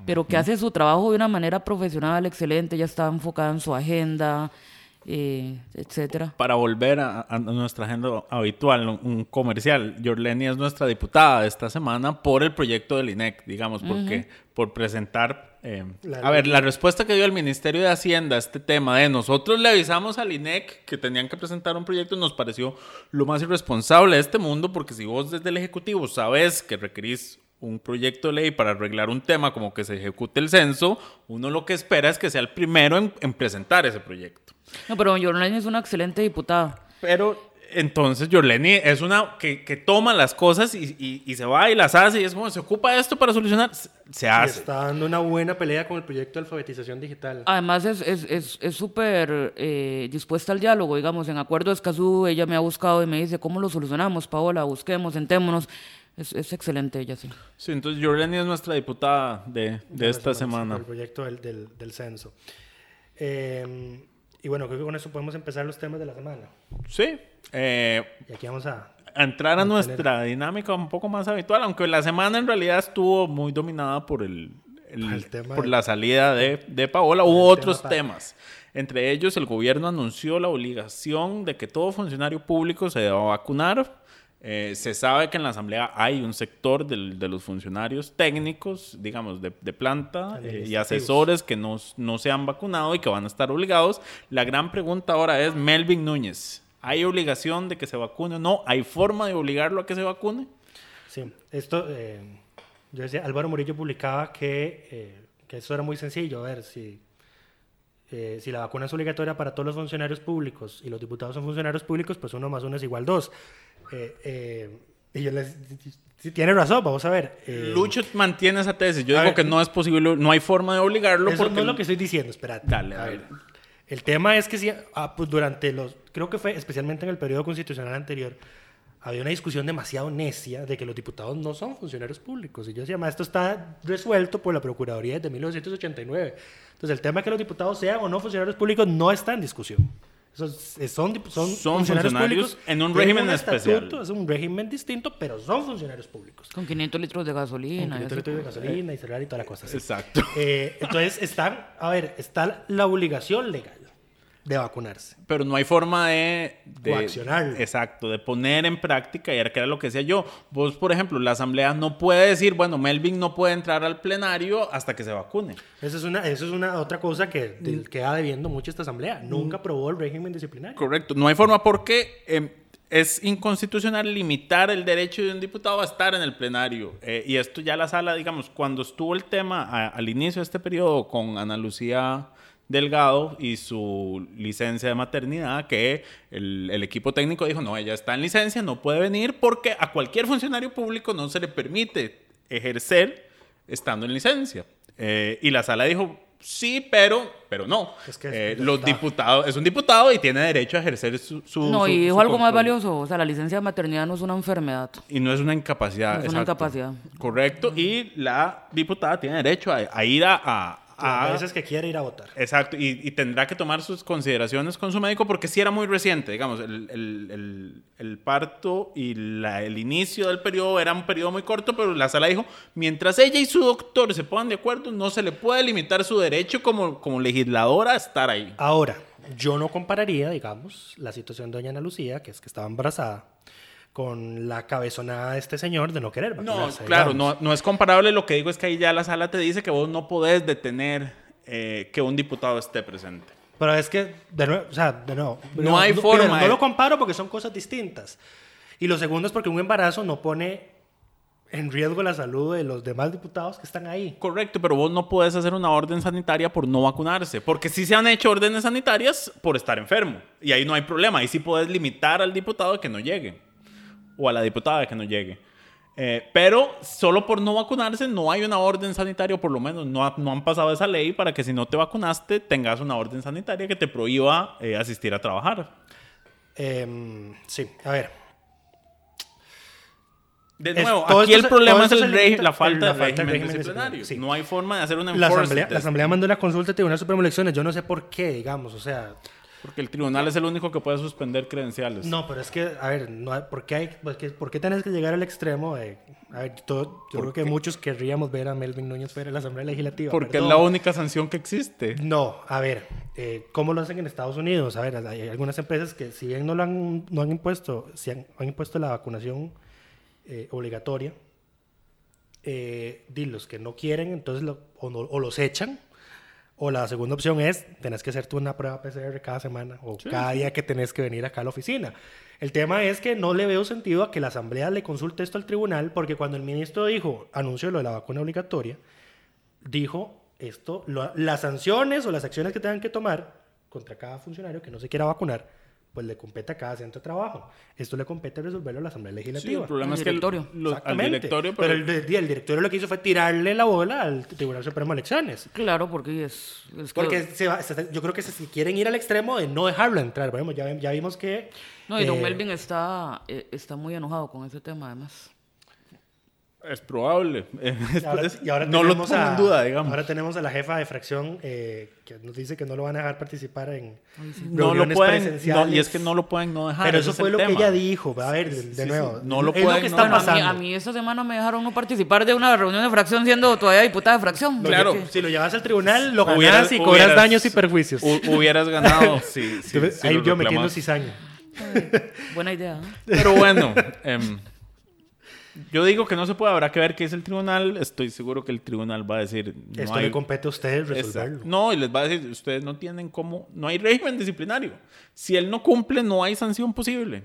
pero que hace su trabajo de una manera profesional, excelente, ya está enfocada en su agenda, eh, etcétera. Para volver a, a nuestra agenda habitual, un, un comercial, Yorleni es nuestra diputada esta semana por el proyecto del INEC, digamos, porque por presentar... eh, a ver, la respuesta que dio el Ministerio de Hacienda a este tema de nosotros le avisamos al INEC que tenían que presentar un proyecto nos pareció lo más irresponsable de este mundo porque si vos desde el Ejecutivo sabes que requerís un proyecto de ley para arreglar un tema como que se ejecute el censo, uno lo que espera es que sea el primero en, en presentar ese proyecto. No, pero Yorleni es una excelente diputada. Pero entonces Yorleni es una que, que toma las cosas y, y- y se va y las hace y es como, se ocupa esto para solucionar, se, se Y hace. está dando una buena pelea con el proyecto de alfabetización digital. Además es es- es es súper eh, dispuesta al diálogo, digamos, en Acuerdo de Escazú, ella me ha buscado y me dice, ¿cómo lo solucionamos, Paola? Busquemos, sentémonos. Es, es excelente ella, sí. Sí, entonces Yorleni es nuestra diputada de, de esta semana. El proyecto del, del, del censo. Eh, y bueno, creo que con eso podemos empezar los temas de la semana. Sí. Eh, Y aquí vamos a... a entrar a nuestra dinámica un poco más habitual, aunque la semana en realidad estuvo muy dominada por el, el- tema por de- la salida de, de Paola. Hubo otros tema temas. Entre ellos, el gobierno anunció la obligación de que todo funcionario público se deba vacunar. Eh, se sabe que en la Asamblea hay un sector del- de los funcionarios técnicos, digamos, de, de planta eh, y asesores que no, no se han vacunado y que van a estar obligados. La gran pregunta ahora es, Melvin Núñez, ¿hay obligación de que se vacune o no? ¿Hay forma de obligarlo a que se vacune? Sí, esto... eh, yo decía, Álvaro Murillo publicaba que, eh, que esto era muy sencillo. A ver, si, eh, si la vacuna es obligatoria para todos los funcionarios públicos y los diputados son funcionarios públicos, pues uno más uno es igual dos. Eh, eh, y yo les... Sí, tiene razón, vamos a ver. eh, Lucho mantiene esa tesis. Yo a digo ver, que no es posible, no hay forma de obligarlo Eso porque... no es lo que estoy diciendo, espérate. Dale, dale. El tema es que sí, ah, pues durante los, creo que fue especialmente en el periodo constitucional anterior, había una discusión demasiado necia de que los diputados no son funcionarios públicos. Y yo decía, "Ma, esto está resuelto por la Procuraduría desde 1989. Entonces, el tema de que los diputados sean o no funcionarios públicos no está en discusión. Esos, son, son, Son funcionarios en un régimen especial. estatuto, Es un régimen distinto, pero son funcionarios públicos. Con 500 litros de gasolina. Con y así. litros de gasolina y celular y toda la cosa. así. Exacto. Eh, entonces, están, a ver, está la obligación legal de vacunarse. Pero no hay forma de... de Coaccionarlo. Exacto, de poner en práctica, y era que era lo que decía yo. Vos, por ejemplo, la asamblea no puede decir, bueno, Melvin no puede entrar al plenario hasta que se vacune. Eso es una, eso es una otra cosa que Mm. queda debiendo mucho esta asamblea. Nunca aprobó el régimen disciplinario. Correcto, no hay forma porque em, es inconstitucional limitar el derecho de un diputado a estar en el plenario. Eh, y esto ya la sala, digamos, cuando estuvo el tema a- al inicio de este periodo con Ana Lucía Delgado y su licencia de maternidad, que el, el equipo técnico dijo, no, ella está en licencia, no puede venir porque a cualquier funcionario público no se le permite ejercer estando en licencia. Eh, y la sala dijo, sí, pero, pero no. Es que Eh, es los diputado. diputados, es un diputado y tiene derecho a ejercer su... su- No, su- y dijo su algo más valioso. O sea, la licencia de maternidad no es una enfermedad. Y no es una incapacidad. No es una incapacidad. Correcto. Y la diputada tiene derecho a, a ir a, a- a- Las veces que quiere ir a votar. Exacto, y, y tendrá que tomar sus consideraciones con su médico porque sí era muy reciente, digamos, el, el- el- el parto y la- el inicio del periodo era un periodo muy corto, pero la sala dijo, mientras ella y su doctor se pongan de acuerdo, no se le puede limitar su derecho como, como legisladora a estar ahí. Ahora, yo no compararía, digamos, la situación de doña Ana Lucía, que es que estaba embarazada, con la cabezonada de este señor de no querer No, vacunarse, claro, digamos. no, no es comparable, lo que digo es que ahí ya la sala te dice que vos no podés detener eh, que un diputado esté presente. Pero es que, de nuevo, o sea, de nuevo, No hay forma No de- lo comparo porque son cosas distintas. Y lo segundo es porque un embarazo no pone en riesgo la salud de los demás diputados que están ahí. Correcto, pero vos no puedes hacer una orden sanitaria por no vacunarse, porque sí se han hecho órdenes sanitarias por estar enfermo, y ahí no hay problema, ahí sí puedes limitar al diputado que no llegue, o a la diputada que no llegue. Eh, pero solo por no vacunarse no hay una orden sanitaria, o por lo menos no, ha- no han pasado esa ley para que si no te vacunaste tengas una orden sanitaria que te prohíba eh, asistir a trabajar. Em, sí, a ver. De nuevo, aquí el se- problema es el la falta la de falta régimen régimen disciplinario. disciplinario, sí. No hay forma de hacer una La asamblea, la asamblea mandó una consulta al Tribunal Supremo de Elecciones. Yo no sé por qué, digamos, o sea... Porque el tribunal es el único que puede suspender credenciales. No, pero es que, a ver, no, hay- ¿por, qué hay, por, qué, por qué tenés que llegar al extremo de... A ver, todo- yo creo que muchos querríamos ver a Melvin Núñez fuera de la Asamblea Legislativa. Porque es perdón. la única sanción que existe. No, a ver, eh, ¿cómo lo hacen en Estados Unidos? A ver, hay algunas empresas que si bien no lo han, no han impuesto, si han, han impuesto la vacunación eh, obligatoria, eh, di, los que no quieren, entonces lo- o, no- o los echan, o la segunda opción es, tenés que hacerte una prueba PCR cada semana o cada día que tenés que venir acá a la oficina. El tema es que no le veo sentido a que la Asamblea le consulte esto al tribunal, porque cuando el ministro dijo, anunció lo de la vacuna obligatoria, dijo esto, lo- las sanciones o las acciones que tengan que tomar contra cada funcionario que no se quiera vacunar, pues le compete a cada centro de trabajo. Esto le compete resolverlo a la Asamblea Sí, Legislativa. el problema Al es que el- directorio. lo- al Exactamente. directorio, pero, pero, el, el directorio lo que hizo fue tirarle la bola al Tribunal Supremo de Elecciones. Claro, porque es... es que- Porque se va- se- yo creo que se- si quieren ir al extremo de no dejarlo entrar, ya, ya vimos que... No, y don eh, Melvin está, eh, está muy enojado con ese tema, además. Es probable. Eh, Y ahora, es- y ahora no lo tenemos pongo a- en duda, digamos. Ahora tenemos a la jefa de fracción eh, que nos dice que no lo van a dejar participar en no lo pueden, presenciales. no, y es que no lo pueden no dejar. Pero eso es fue lo que ella dijo. A ver, de, de sí, nuevo. no lo es lo pueden, que no. está Bueno, a mí, pasando. a mí esta semana me dejaron no participar de una reunión de fracción siendo todavía diputada de fracción. Claro, Si lo llevas al tribunal, lo Hubieras- y cobras hubieras- daños y perjuicios. hu- hubieras ganado. sí, sí, ahí lo yo metiendo cizaña. Buena idea. ¿no? Pero bueno, em, yo digo que no se puede, habrá que ver qué es el tribunal. Estoy seguro que el tribunal va a decir. No Esto hay- le compete a ustedes resolverlo. No, y les va a decir, ustedes no tienen cómo, no hay régimen disciplinario. Si él no cumple, no hay sanción posible.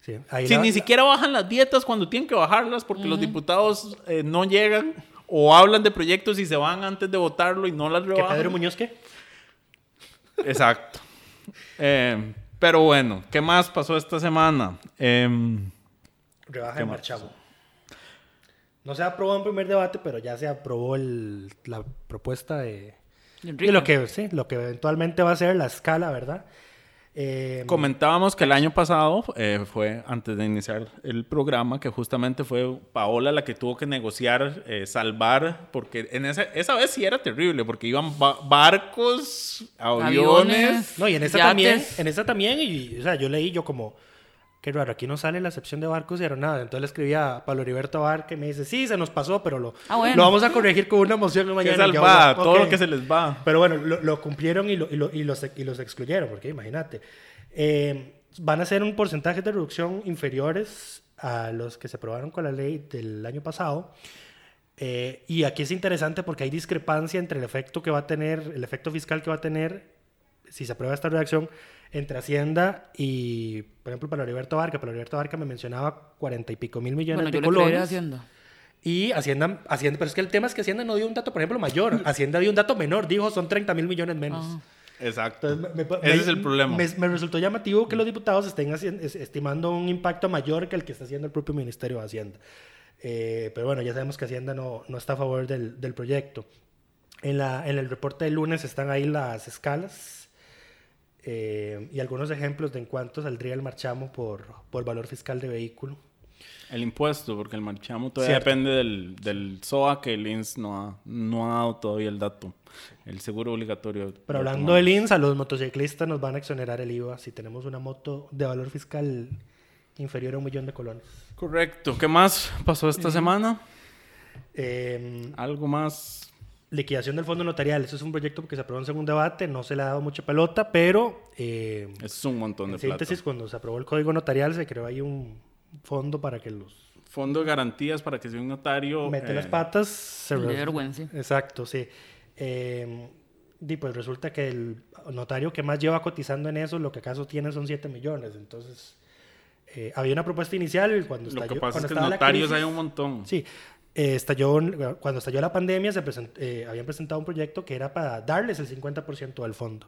Sí, ahí Si la- ni siquiera bajan las dietas cuando tienen que bajarlas porque los diputados eh, no llegan o hablan de proyectos y se van antes de votarlo y no las ¿Que rebajan. Pedro Muñoz qué? Exacto. Eh, pero bueno, ¿qué más pasó esta semana? Em, Rebaja marchamo. No se aprobó en primer debate, pero ya se aprobó el- la propuesta de, de lo que sí, lo que eventualmente va a ser la escala, ¿verdad? Eh, Comentábamos que el año pasado, eh, fue antes de iniciar el programa, que justamente fue Paola la que tuvo que negociar, eh, salvar, porque en esa, esa vez sí era terrible, porque iban ba- barcos, aviones. Aviones. No, y en esa Yates. también, en esa también, y, o sea, yo leí yo como, qué raro, aquí no sale la excepción de barcos y aeronaves. Entonces le escribí a Pablo Heriberto Bar que me dice, sí, se nos pasó, pero lo, Ah, bueno. lo vamos a corregir con una moción Que mañana. Y yo, salvada, ok. todo lo que se les va. Pero bueno, lo, lo cumplieron y, lo- y lo- y los, y los excluyeron, porque imagínate. Eh, van a ser un porcentaje de reducción inferiores a los que se aprobaron con la ley del año pasado. Eh, y aquí es interesante porque hay discrepancia entre el efecto que va a tener, el efecto fiscal que va a tener, si se aprueba esta redacción, entre Hacienda y, por ejemplo, para Heriberto Barca. Para Heriberto Barca me mencionaba cuarenta y pico mil millones Bueno, de yo le colones. a Hacienda. Y Hacienda, Hacienda, pero es que el tema es que Hacienda no dio un dato, por ejemplo, mayor. Hacienda dio un dato menor, dijo son 30 mil millones menos. Ah. Exacto. Entonces, me- me- Ese me- es el problema. Me, me resultó llamativo que los diputados estén haciendo- estimando un impacto mayor que el que está haciendo el propio Ministerio de Hacienda. Eh, pero bueno, ya sabemos que Hacienda no, no está a favor del, del proyecto. En, la, en el reporte del lunes están ahí las escalas eh, y algunos ejemplos de en cuánto saldría el marchamo por, por valor fiscal de vehículo. El impuesto, porque el marchamo todavía Cierto. depende del, del SOA que el INS no ha, no ha dado todavía el dato. El seguro obligatorio. Pero hablando del INS, a los motociclistas nos van a exonerar el IVA si tenemos una moto de valor fiscal inferior a un millón de colones. Correcto. ¿Qué más pasó esta semana? Eh, ¿Algo más? Liquidación del fondo notarial. Eso es un proyecto que se aprobó en segundo debate, no se le ha dado mucha pelota, pero eh, Eso es un montón de en plata. síntesis, cuando se aprobó el código notarial, se creó ahí un fondo para que los Fondo de garantías para que sea un notario. mete eh, las patas. Se De re- vergüenza. Exacto, sí. Eh, y pues resulta que el notario que más lleva cotizando en eso, lo que acaso tiene son 7 millones. Entonces, eh, había una propuesta inicial cuando Lo estalló. que pasa cuando es que notarios crisis. hay un montón. Sí, eh, estalló, cuando estalló la pandemia, se present- eh, habían presentado un proyecto que era para darles el 50% del fondo.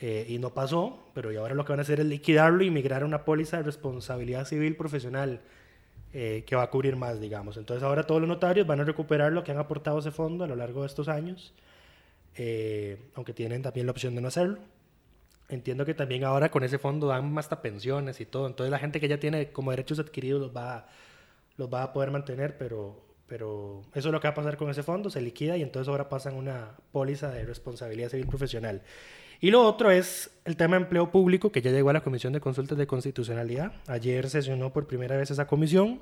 Eh, y no pasó, pero y ahora lo que van a hacer es liquidarlo y migrar a una póliza de responsabilidad civil profesional eh, que va a cubrir más, digamos. Entonces ahora todos los notarios van a recuperar lo que han aportado ese fondo a lo largo de estos años, eh, aunque tienen también la opción de no hacerlo. Entiendo que también ahora con ese fondo dan hasta pensiones y todo. Entonces la gente que ya tiene como derechos adquiridos los va, los va a poder mantener, pero, pero eso es lo que va a pasar con ese fondo, se liquida y entonces ahora pasan una póliza de responsabilidad civil profesional. Y lo otro es el tema de empleo público, que ya llegó a la Comisión de Consultas de Constitucionalidad. Ayer sesionó por primera vez esa comisión.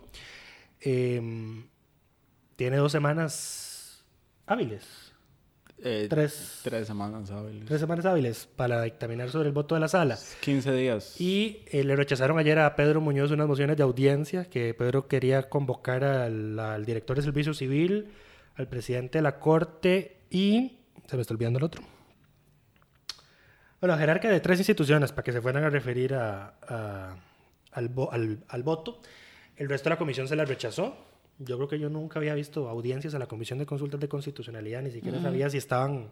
Em, tiene dos semanas hábiles. Eh, Tres. Tres semanas hábiles. Tres semanas hábiles para dictaminar sobre el voto de la sala. 15 días. Y eh, le rechazaron ayer a Pedro Muñoz unas mociones de audiencia que Pedro quería convocar al, al director de Servicio Civil, al presidente de la Corte y... Se me está olvidando el otro. Bueno, jerarca de tres instituciones para que se fueran a referir a, a- al, vo- al- al voto. El resto de la comisión se la rechazó. Yo creo que yo nunca había visto audiencias a la Comisión de Consultas de Constitucionalidad, ni siquiera sabía si estaban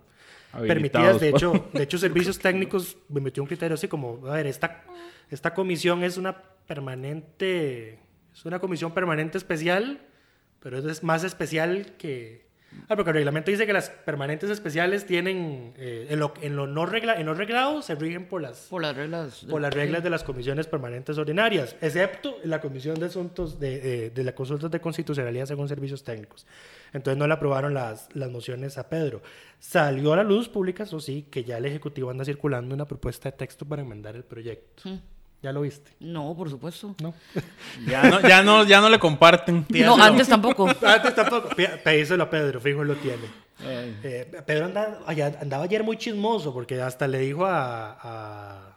permitidas. De pues. hecho, de hecho, servicios técnicos me metió un criterio así como, a ver, esta, esta comisión es una permanente, es una comisión permanente especial, pero es más especial que... Ah, porque el reglamento dice que las permanentes especiales tienen, eh, en, lo, en, lo no regla, en lo reglado, se rigen por las, Por las reglas. por las reglas de las comisiones permanentes ordinarias, excepto la Comisión de Asuntos de, de, de la Consulta de Constitucionalidad según servicios técnicos. Entonces no le aprobaron las, las mociones a Pedro. Salió a la luz pública, eso sí, que ya el Ejecutivo anda circulando una propuesta de texto para enmendar el proyecto. ¿Ya lo viste? No, por supuesto. No. Ya no, ya no, ya no le comparten. No, antes tampoco. Antes tampoco. Pedíselo a Pedro, fijo él lo tiene. Eh, Pedro andaba, andaba ayer muy chismoso porque hasta le dijo a, a-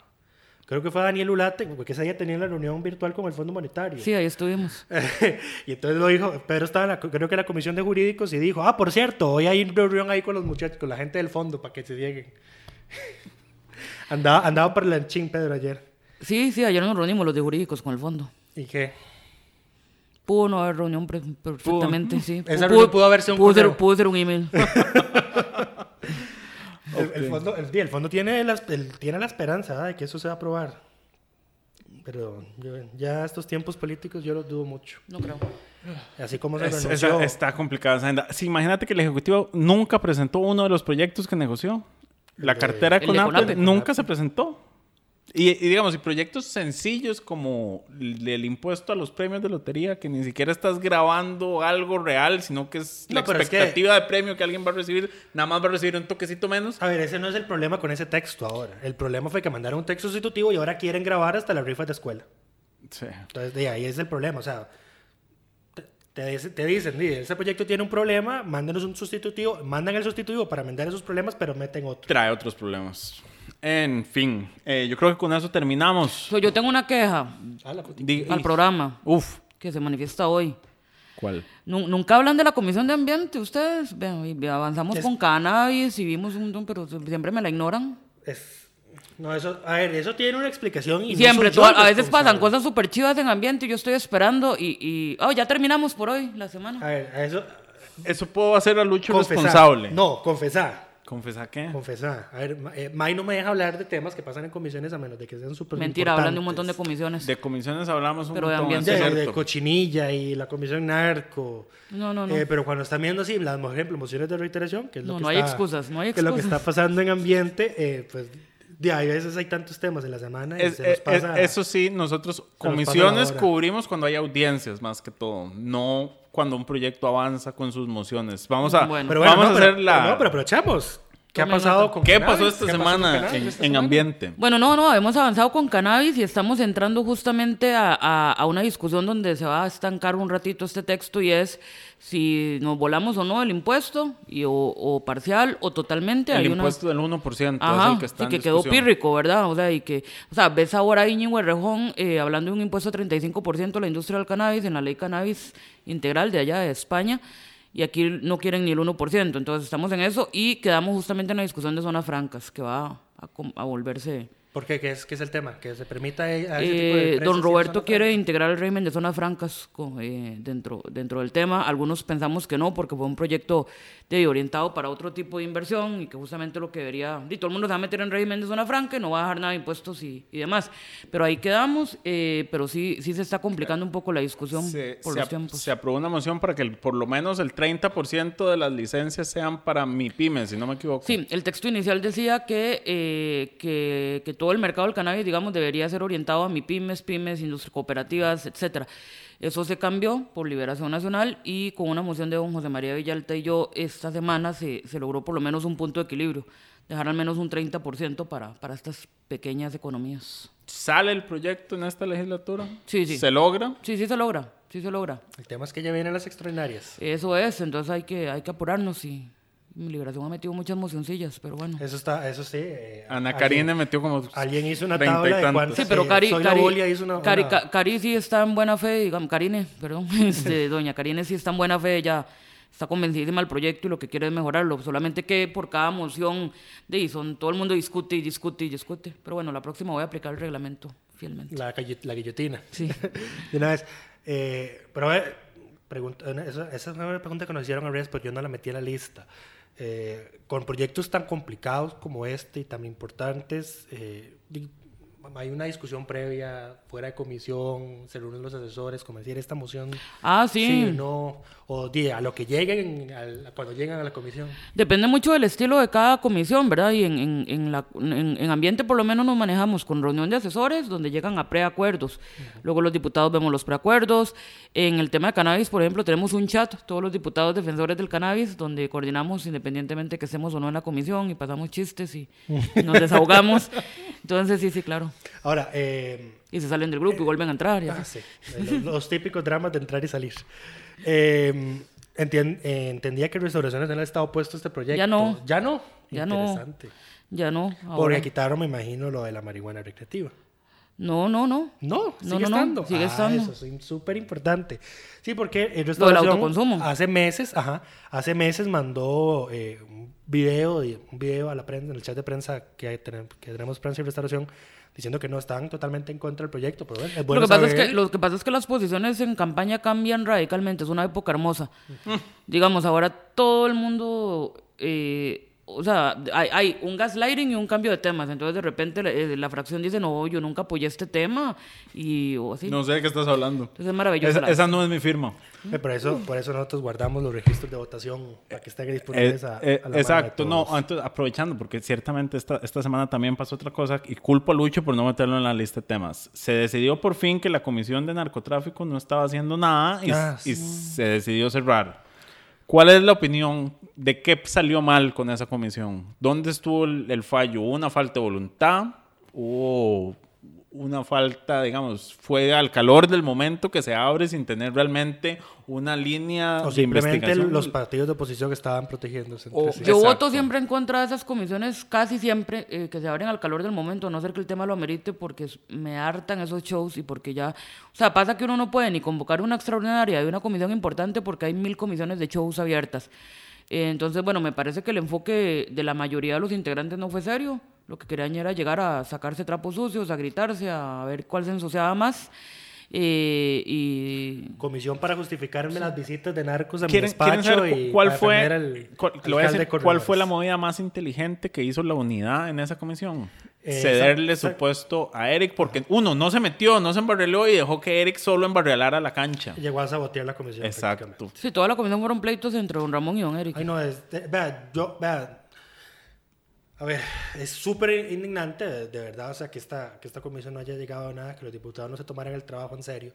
creo que fue a Daniel Ulate, porque ese día tenía la reunión virtual con el Fondo Monetario. Sí, ahí estuvimos. y entonces lo dijo, Pedro estaba en la, creo que en la comisión de jurídicos y dijo, ah, por cierto, hoy hay una reunión ahí con los muchachos, con la gente del fondo para que se lleguen. andaba, andaba por el chin Pedro ayer. Sí, sí, ayer nos reunimos los de jurídicos con el fondo. ¿Y qué? Pudo no haber reunión perfectamente, sí. Esa Pudo- reunión pudo haber sido un pudo ser, pudo un email. El, el fondo, el, el fondo tiene, la, el- tiene la esperanza de que eso se va a aprobar. Pero yo- ya estos tiempos políticos yo los dudo mucho. No creo. Así como se Es- esa- está complicada esa agenda. Sí, imagínate que el Ejecutivo nunca presentó uno de los proyectos que negoció. La cartera el de con Apple nunca se presentó. Y, y digamos, y proyectos sencillos como el el impuesto a los premios de lotería, que ni siquiera estás grabando algo real, sino que es la No, pero es que- expectativa de premio que alguien va a recibir, nada más va a recibir un toquecito menos. A ver, ese no es el problema con ese texto ahora. El problema fue que mandaron un texto sustitutivo y ahora quieren grabar hasta las rifas de escuela. Sí. Entonces, de ahí es el problema. O sea, te, te dice- te dicen, "Mire, ese proyecto tiene un problema, mándenos un sustitutivo, mandan el sustitutivo para enmendar esos problemas, pero meten otro. Trae otros problemas. En fin, eh, yo creo que con eso terminamos. So, yo tengo una queja. Di- al programa Uf, que se manifiesta hoy. ¿cuál? Nu- Nunca hablan de la Comisión de Ambiente ustedes. Vean, y avanzamos Es- con cannabis y vimos un montón, pero siempre me la ignoran. Es- no, eso, a ver, eso tiene una explicación y no Siempre, soy tú- yo el a veces pasan responsable. cosas súper chivas en ambiente y yo estoy esperando y, y oh, ya terminamos por hoy, la semana. A ver, a eso. Eso puedo hacer a Lucho confesar. responsable. No, confesar. ¿Confesar qué? Confesar. A ver, eh, May no me deja hablar de temas que pasan en comisiones a menos de que sean súper Mentira, hablan de un montón de comisiones. De comisiones hablamos un Pero de montón, ambiente- es De, de cierto. cochinilla y la comisión narco. No, no, no. Eh, pero cuando están viendo así, las, por ejemplo, mociones de reiteración, que es lo No, que no hay está, excusas, no hay que es lo que excusas. está pasando en ambiente, eh, pues De ahí a veces hay tantos temas en la semana y Es- se nos es- pasa. eso sí, nosotros comisiones cubrimos cuando hay audiencias más que todo, no cuando un proyecto avanza con sus mociones. Vamos a, Bueno. pero bueno, vamos no, a pero- hacer la... No, pero aprovechamos. ¿Qué ha pasado con ¿Qué cannabis? pasó esta ¿Qué semana cannabis en, esta en semana? ambiente? Bueno, no, no, hemos avanzado con cannabis y estamos entrando justamente a, a- a una discusión donde se va a estancar un ratito este texto y es si nos volamos o no el impuesto, y, o, o parcial o totalmente. El Hay una- impuesto del 1% Ajá, es el que está sí, en que quedó pírrico, ¿verdad? O sea, y que, o sea, ves ahora a Íñigo Errejón eh, hablando de un impuesto de 35% a la industria del cannabis en la ley cannabis integral de allá de España, y aquí no quieren ni el 1%, entonces estamos en eso y quedamos justamente en la discusión de zonas francas, que va a, a volverse... ¿Por qué? ¿Qué es, qué es el tema? Que se permita a ese tipo de Eh, don Roberto quiere integrar el régimen de zonas francas eh, dentro, dentro del tema. Algunos pensamos que no, porque fue un proyecto de, orientado para otro tipo de inversión y que justamente lo que debería... Y todo el mundo se va a meter en régimen de zona franca y no va a dejar nada de impuestos y, y demás. Pero ahí quedamos, eh, pero sí, sí se está complicando un poco la discusión Se, por se los tiempos. se aprobó una moción para que el- por lo menos el 30% de las licencias sean para MIPYME, si no me equivoco. Sí, el texto inicial decía que, eh, que, que todo el mercado del cannabis, digamos, debería ser orientado a MIPIMES, pymes, industrias cooperativas, etcétera. Eso se cambió por Liberación Nacional y con una moción de don José María Villalta y yo esta semana se, se logró por lo menos un punto de equilibrio, dejar al menos un 30% para, para estas pequeñas economías. ¿Sale el proyecto en esta legislatura? Sí, sí. ¿Se logra? Sí, sí se logra, sí se logra. El tema es que ya vienen las extraordinarias. Eso es, entonces hay que, hay que apurarnos y Liberación ha metido muchas mocioncillas, pero bueno. Eso está, eso sí. eh, Ana alguien- Karine metió como Alguien hizo una 30 y tabla de cuántas. Sí, pero eh, Cari, Soy Cari, hizo una. Cari, una- Ca- Cari sí está en buena fe, digamos, Karine, perdón, este, doña Karine sí está en buena fe, ella está convencidísima del proyecto y lo que quiere es mejorarlo, solamente que por cada moción, de son, todo el mundo discute y discute y discute, pero bueno, la próxima voy a aplicar el reglamento fielmente. La, la guillotina. Sí. de una vez. Eh, pero a ver, pregunta, esa, esa es una pregunta que nos hicieron a redes, pero yo no la metí en la lista. Eh, con proyectos tan complicados como este y tan importantes, eh, hay una discusión previa, fuera de comisión, se reúnen los asesores, como decir, esta moción. Ah, sí. o no, o di, a lo que lleguen, al- cuando llegan a la comisión. Depende mucho del estilo de cada comisión, ¿verdad? Y en, en, en la, en, en ambiente por lo menos nos manejamos con reunión de asesores donde llegan a preacuerdos. Luego los diputados vemos los preacuerdos. En el tema de cannabis, por ejemplo, tenemos un chat, todos los diputados defensores del cannabis, donde coordinamos independientemente que estemos o no en la comisión y pasamos chistes y nos desahogamos. Entonces, sí, sí, claro. Ahora, eh, Y se salen del grupo y vuelven a entrar. y Ah, sí. Los, los típicos dramas de entrar y salir. Eh, entien- eh, entendía que Restauración Nacional estaba opuesto a este proyecto. Ya no. Ya no. Ya no. Interesante. Ya no. Porque ahora- quitaron, me imagino, lo de la marihuana recreativa. No, no, no. No, sigue No, no, no, estando. sigue Ah, estando. Eso es súper importante. Sí, porque el Lo del restauración autoconsumo. hace meses, ajá, hace meses mandó eh, un video, de- un video a la prensa, en el chat de prensa que, tenemos, que tenemos prensa y restauración, diciendo que no están totalmente en contra del proyecto. Pero es bueno lo, que pasa es saber- que, lo que pasa es que las posiciones en campaña cambian radicalmente. Es una época hermosa. Digamos, ahora todo el mundo. eh, o sea, hay, hay un gaslighting y un cambio de temas. Entonces, de repente, la, eh, la fracción dice: No, yo nunca apoyé este tema. Y o así. No sé de qué estás hablando. Entonces, es maravilloso. Esa, la- esa no es mi firma. Eh, por, eso, por eso nosotros guardamos los registros de votación para que estén disponibles Eh, a, eh, a la mano de exacto, no, antes, aprovechando, porque ciertamente esta, esta semana también pasó otra cosa y culpo a Lucho por no meterlo en la lista de temas. Se decidió por fin que la Comisión de Narcotráfico no estaba haciendo nada y, Ah, y sí. se decidió cerrar. ¿Cuál es la opinión de qué salió mal con esa comisión? ¿Dónde estuvo el, fallo? ¿Hubo una falta de voluntad? ¿Hubo una falta, digamos, fue al calor del momento que se abre sin tener realmente una línea O de simplemente investigación? los partidos de oposición estaban protegiéndose entre O- sí. Yo Exacto. voto siempre en contra de esas comisiones, casi siempre, eh, que se abren al calor del momento, a no ser que el tema lo amerite, porque me hartan esos shows y porque ya. O sea, pasa que uno no puede ni convocar una extraordinaria de una comisión importante porque hay mil comisiones de shows abiertas. Eh, entonces, bueno, me parece que el enfoque de la mayoría de los integrantes no fue serio. Lo que querían era llegar a sacarse trapos sucios, a gritarse, a ver cuál se ensuciaba más. Eh, y Comisión para justificarme las visitas de narcos a mi ¿Quieren, quieren despacho saber cu- y cuál fue, al cuál, decir, de cuál fue la movida más inteligente que hizo la unidad en esa comisión? Eh, Cederle esa- su puesto a Eric porque uno no se metió, no se embarreló y dejó que Eric solo embarrelara la cancha. Llegó a sabotear la comisión. Exacto. sí, toda la comisión fueron pleitos entre don Ramón y don Eric. Ay, no, es, eh, vea, yo, vea, A ver, es súper indignante, de, verdad, o sea, que esta, que esta comisión no haya llegado a nada, que los diputados no se tomaran el trabajo en serio.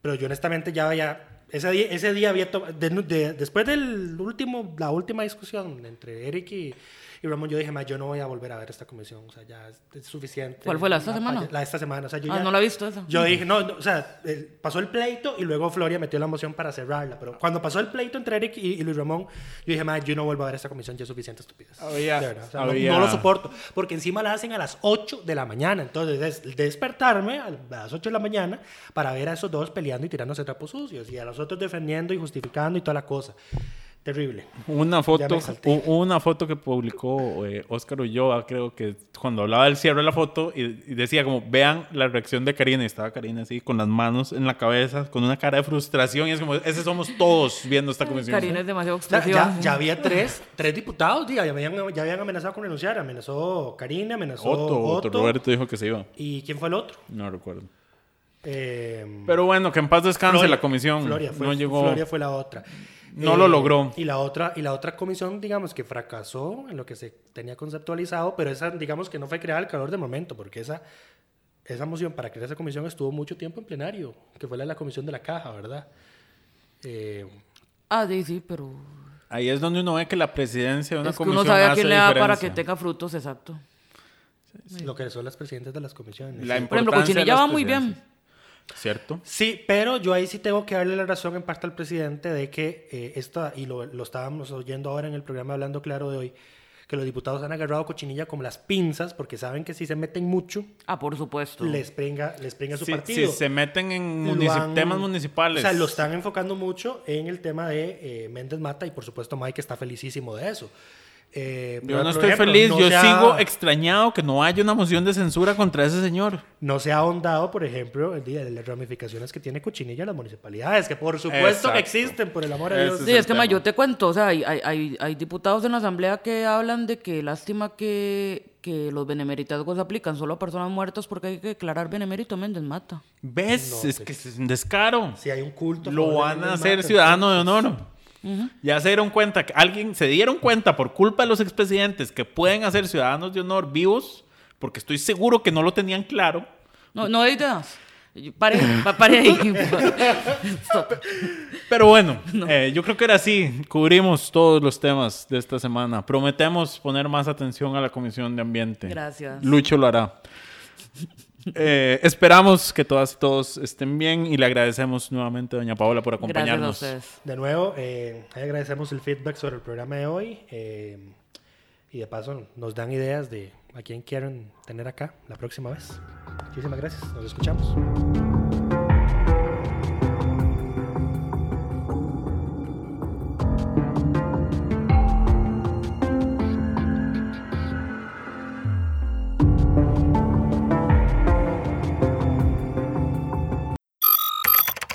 Pero yo honestamente ya había, ese día, ese día había, de- de- después del último, la última discusión entre Eric y, y Ramón, yo dije, "Ma, yo no voy a volver a ver esta comisión, o sea, ya es, es suficiente. ¿Cuál fue, la esta semana? La de esta semana, o sea, yo Ah, ya- no la he visto esa. Yo dije, no, no, o sea, el- pasó el pleito y luego Floria metió la moción para cerrarla. Pero cuando pasó el pleito entre Eric y, y Luis Ramón, yo dije, madre, yo no vuelvo a ver esta comisión, ya es suficiente estupidez. Había- De verdad, o sea, no- había- no, lo soporto. Porque encima la hacen a las 8 de la mañana. Entonces, es despertarme a las 8 de la mañana para ver a esos dos peleando y tirándose trapos sucios. Y a los otros defendiendo y justificando y toda la cosa. Terrible. Una foto, una foto que publicó eh, Oscar Ulloa, creo que cuando hablaba del cierre de la foto y, y decía como, vean la reacción de Karina, y estaba Karina así, con las manos en la cabeza, con una cara de frustración, y es como, ese somos todos viendo esta comisión. Karina es demasiado expresiva. ya, ya había tres, tres diputados, diga, ya, habían, ya habían amenazado con renunciar. Amenazó Karina, amenazó Otto, Otto Otto. Roberto dijo que se iba, ¿Y quién fue el otro? no recuerdo. Eh, Pero bueno, que en paz descanse Floria- la comisión. Floria fue, no llegó, Floria fue la otra. No lo logró. Y la otra, y la otra comisión, digamos, que fracasó en lo que se tenía conceptualizado, pero esa, digamos, que no fue creada al calor del momento, porque esa, esa moción para crear esa comisión estuvo mucho tiempo en plenario, que fue la de la comisión de la caja, ¿verdad? Eh, Ah, sí, sí, pero Ahí es donde uno ve que la presidencia de una es que comisión uno sabe a quién le da para que tenga frutos, exacto. Lo que son las presidentes de las comisiones. La sí. Por ejemplo, las va muy bien. ¿Cierto? Sí, pero yo ahí sí tengo que darle la razón en parte al presidente de que eh, esta, y lo, lo estábamos oyendo ahora en el programa Hablando Claro de hoy, que los diputados han agarrado cochinilla como las pinzas, porque saben que si se meten mucho, Ah, por supuesto. les prenga, les prenga su partido. si se meten en han- temas municipales. O sea, lo están enfocando mucho en el tema de eh, Méndez Mata y por supuesto Mike está felicísimo de eso. Eh, Yo no estoy ejemplo, feliz, no yo se ha- sigo extrañado que no haya una moción de censura contra ese señor. No se ha ahondado, por ejemplo, el día de las ramificaciones que tiene Cochinilla en las municipalidades, que por supuesto Exacto. existen, por el amor Ese Dios. Sí, es que ma, yo te cuento, o sea, hay, hay, hay, diputados en la asamblea que hablan de que lástima que, que los benemeritazgos aplican solo a personas muertas porque hay que declarar benemérito a Méndez Mata. ¿Ves? es que es un descaro. Si hay un culto. Lo de van a hacer ciudadano de honor. Ya se dieron cuenta, que alguien se dieron cuenta por culpa de los expresidentes que pueden hacer ciudadanos de honor vivos, porque estoy seguro que no lo tenían claro. No, no hay ideas. Pare, pa- pare ahí. Pero bueno, eh, yo creo que era así. Cubrimos todos los temas de esta semana. Prometemos poner más atención a la Comisión de Ambiente. Gracias. Lucho lo hará. Eh, esperamos que todas y todos estén bien y le agradecemos nuevamente a doña Paola por Gracias a acompañarnos. ustedes. De nuevo, eh, agradecemos el feedback sobre el programa de hoy. eh, y de paso, nos dan ideas de a quién quieren tener acá la próxima vez. Muchísimas gracias. Nos escuchamos.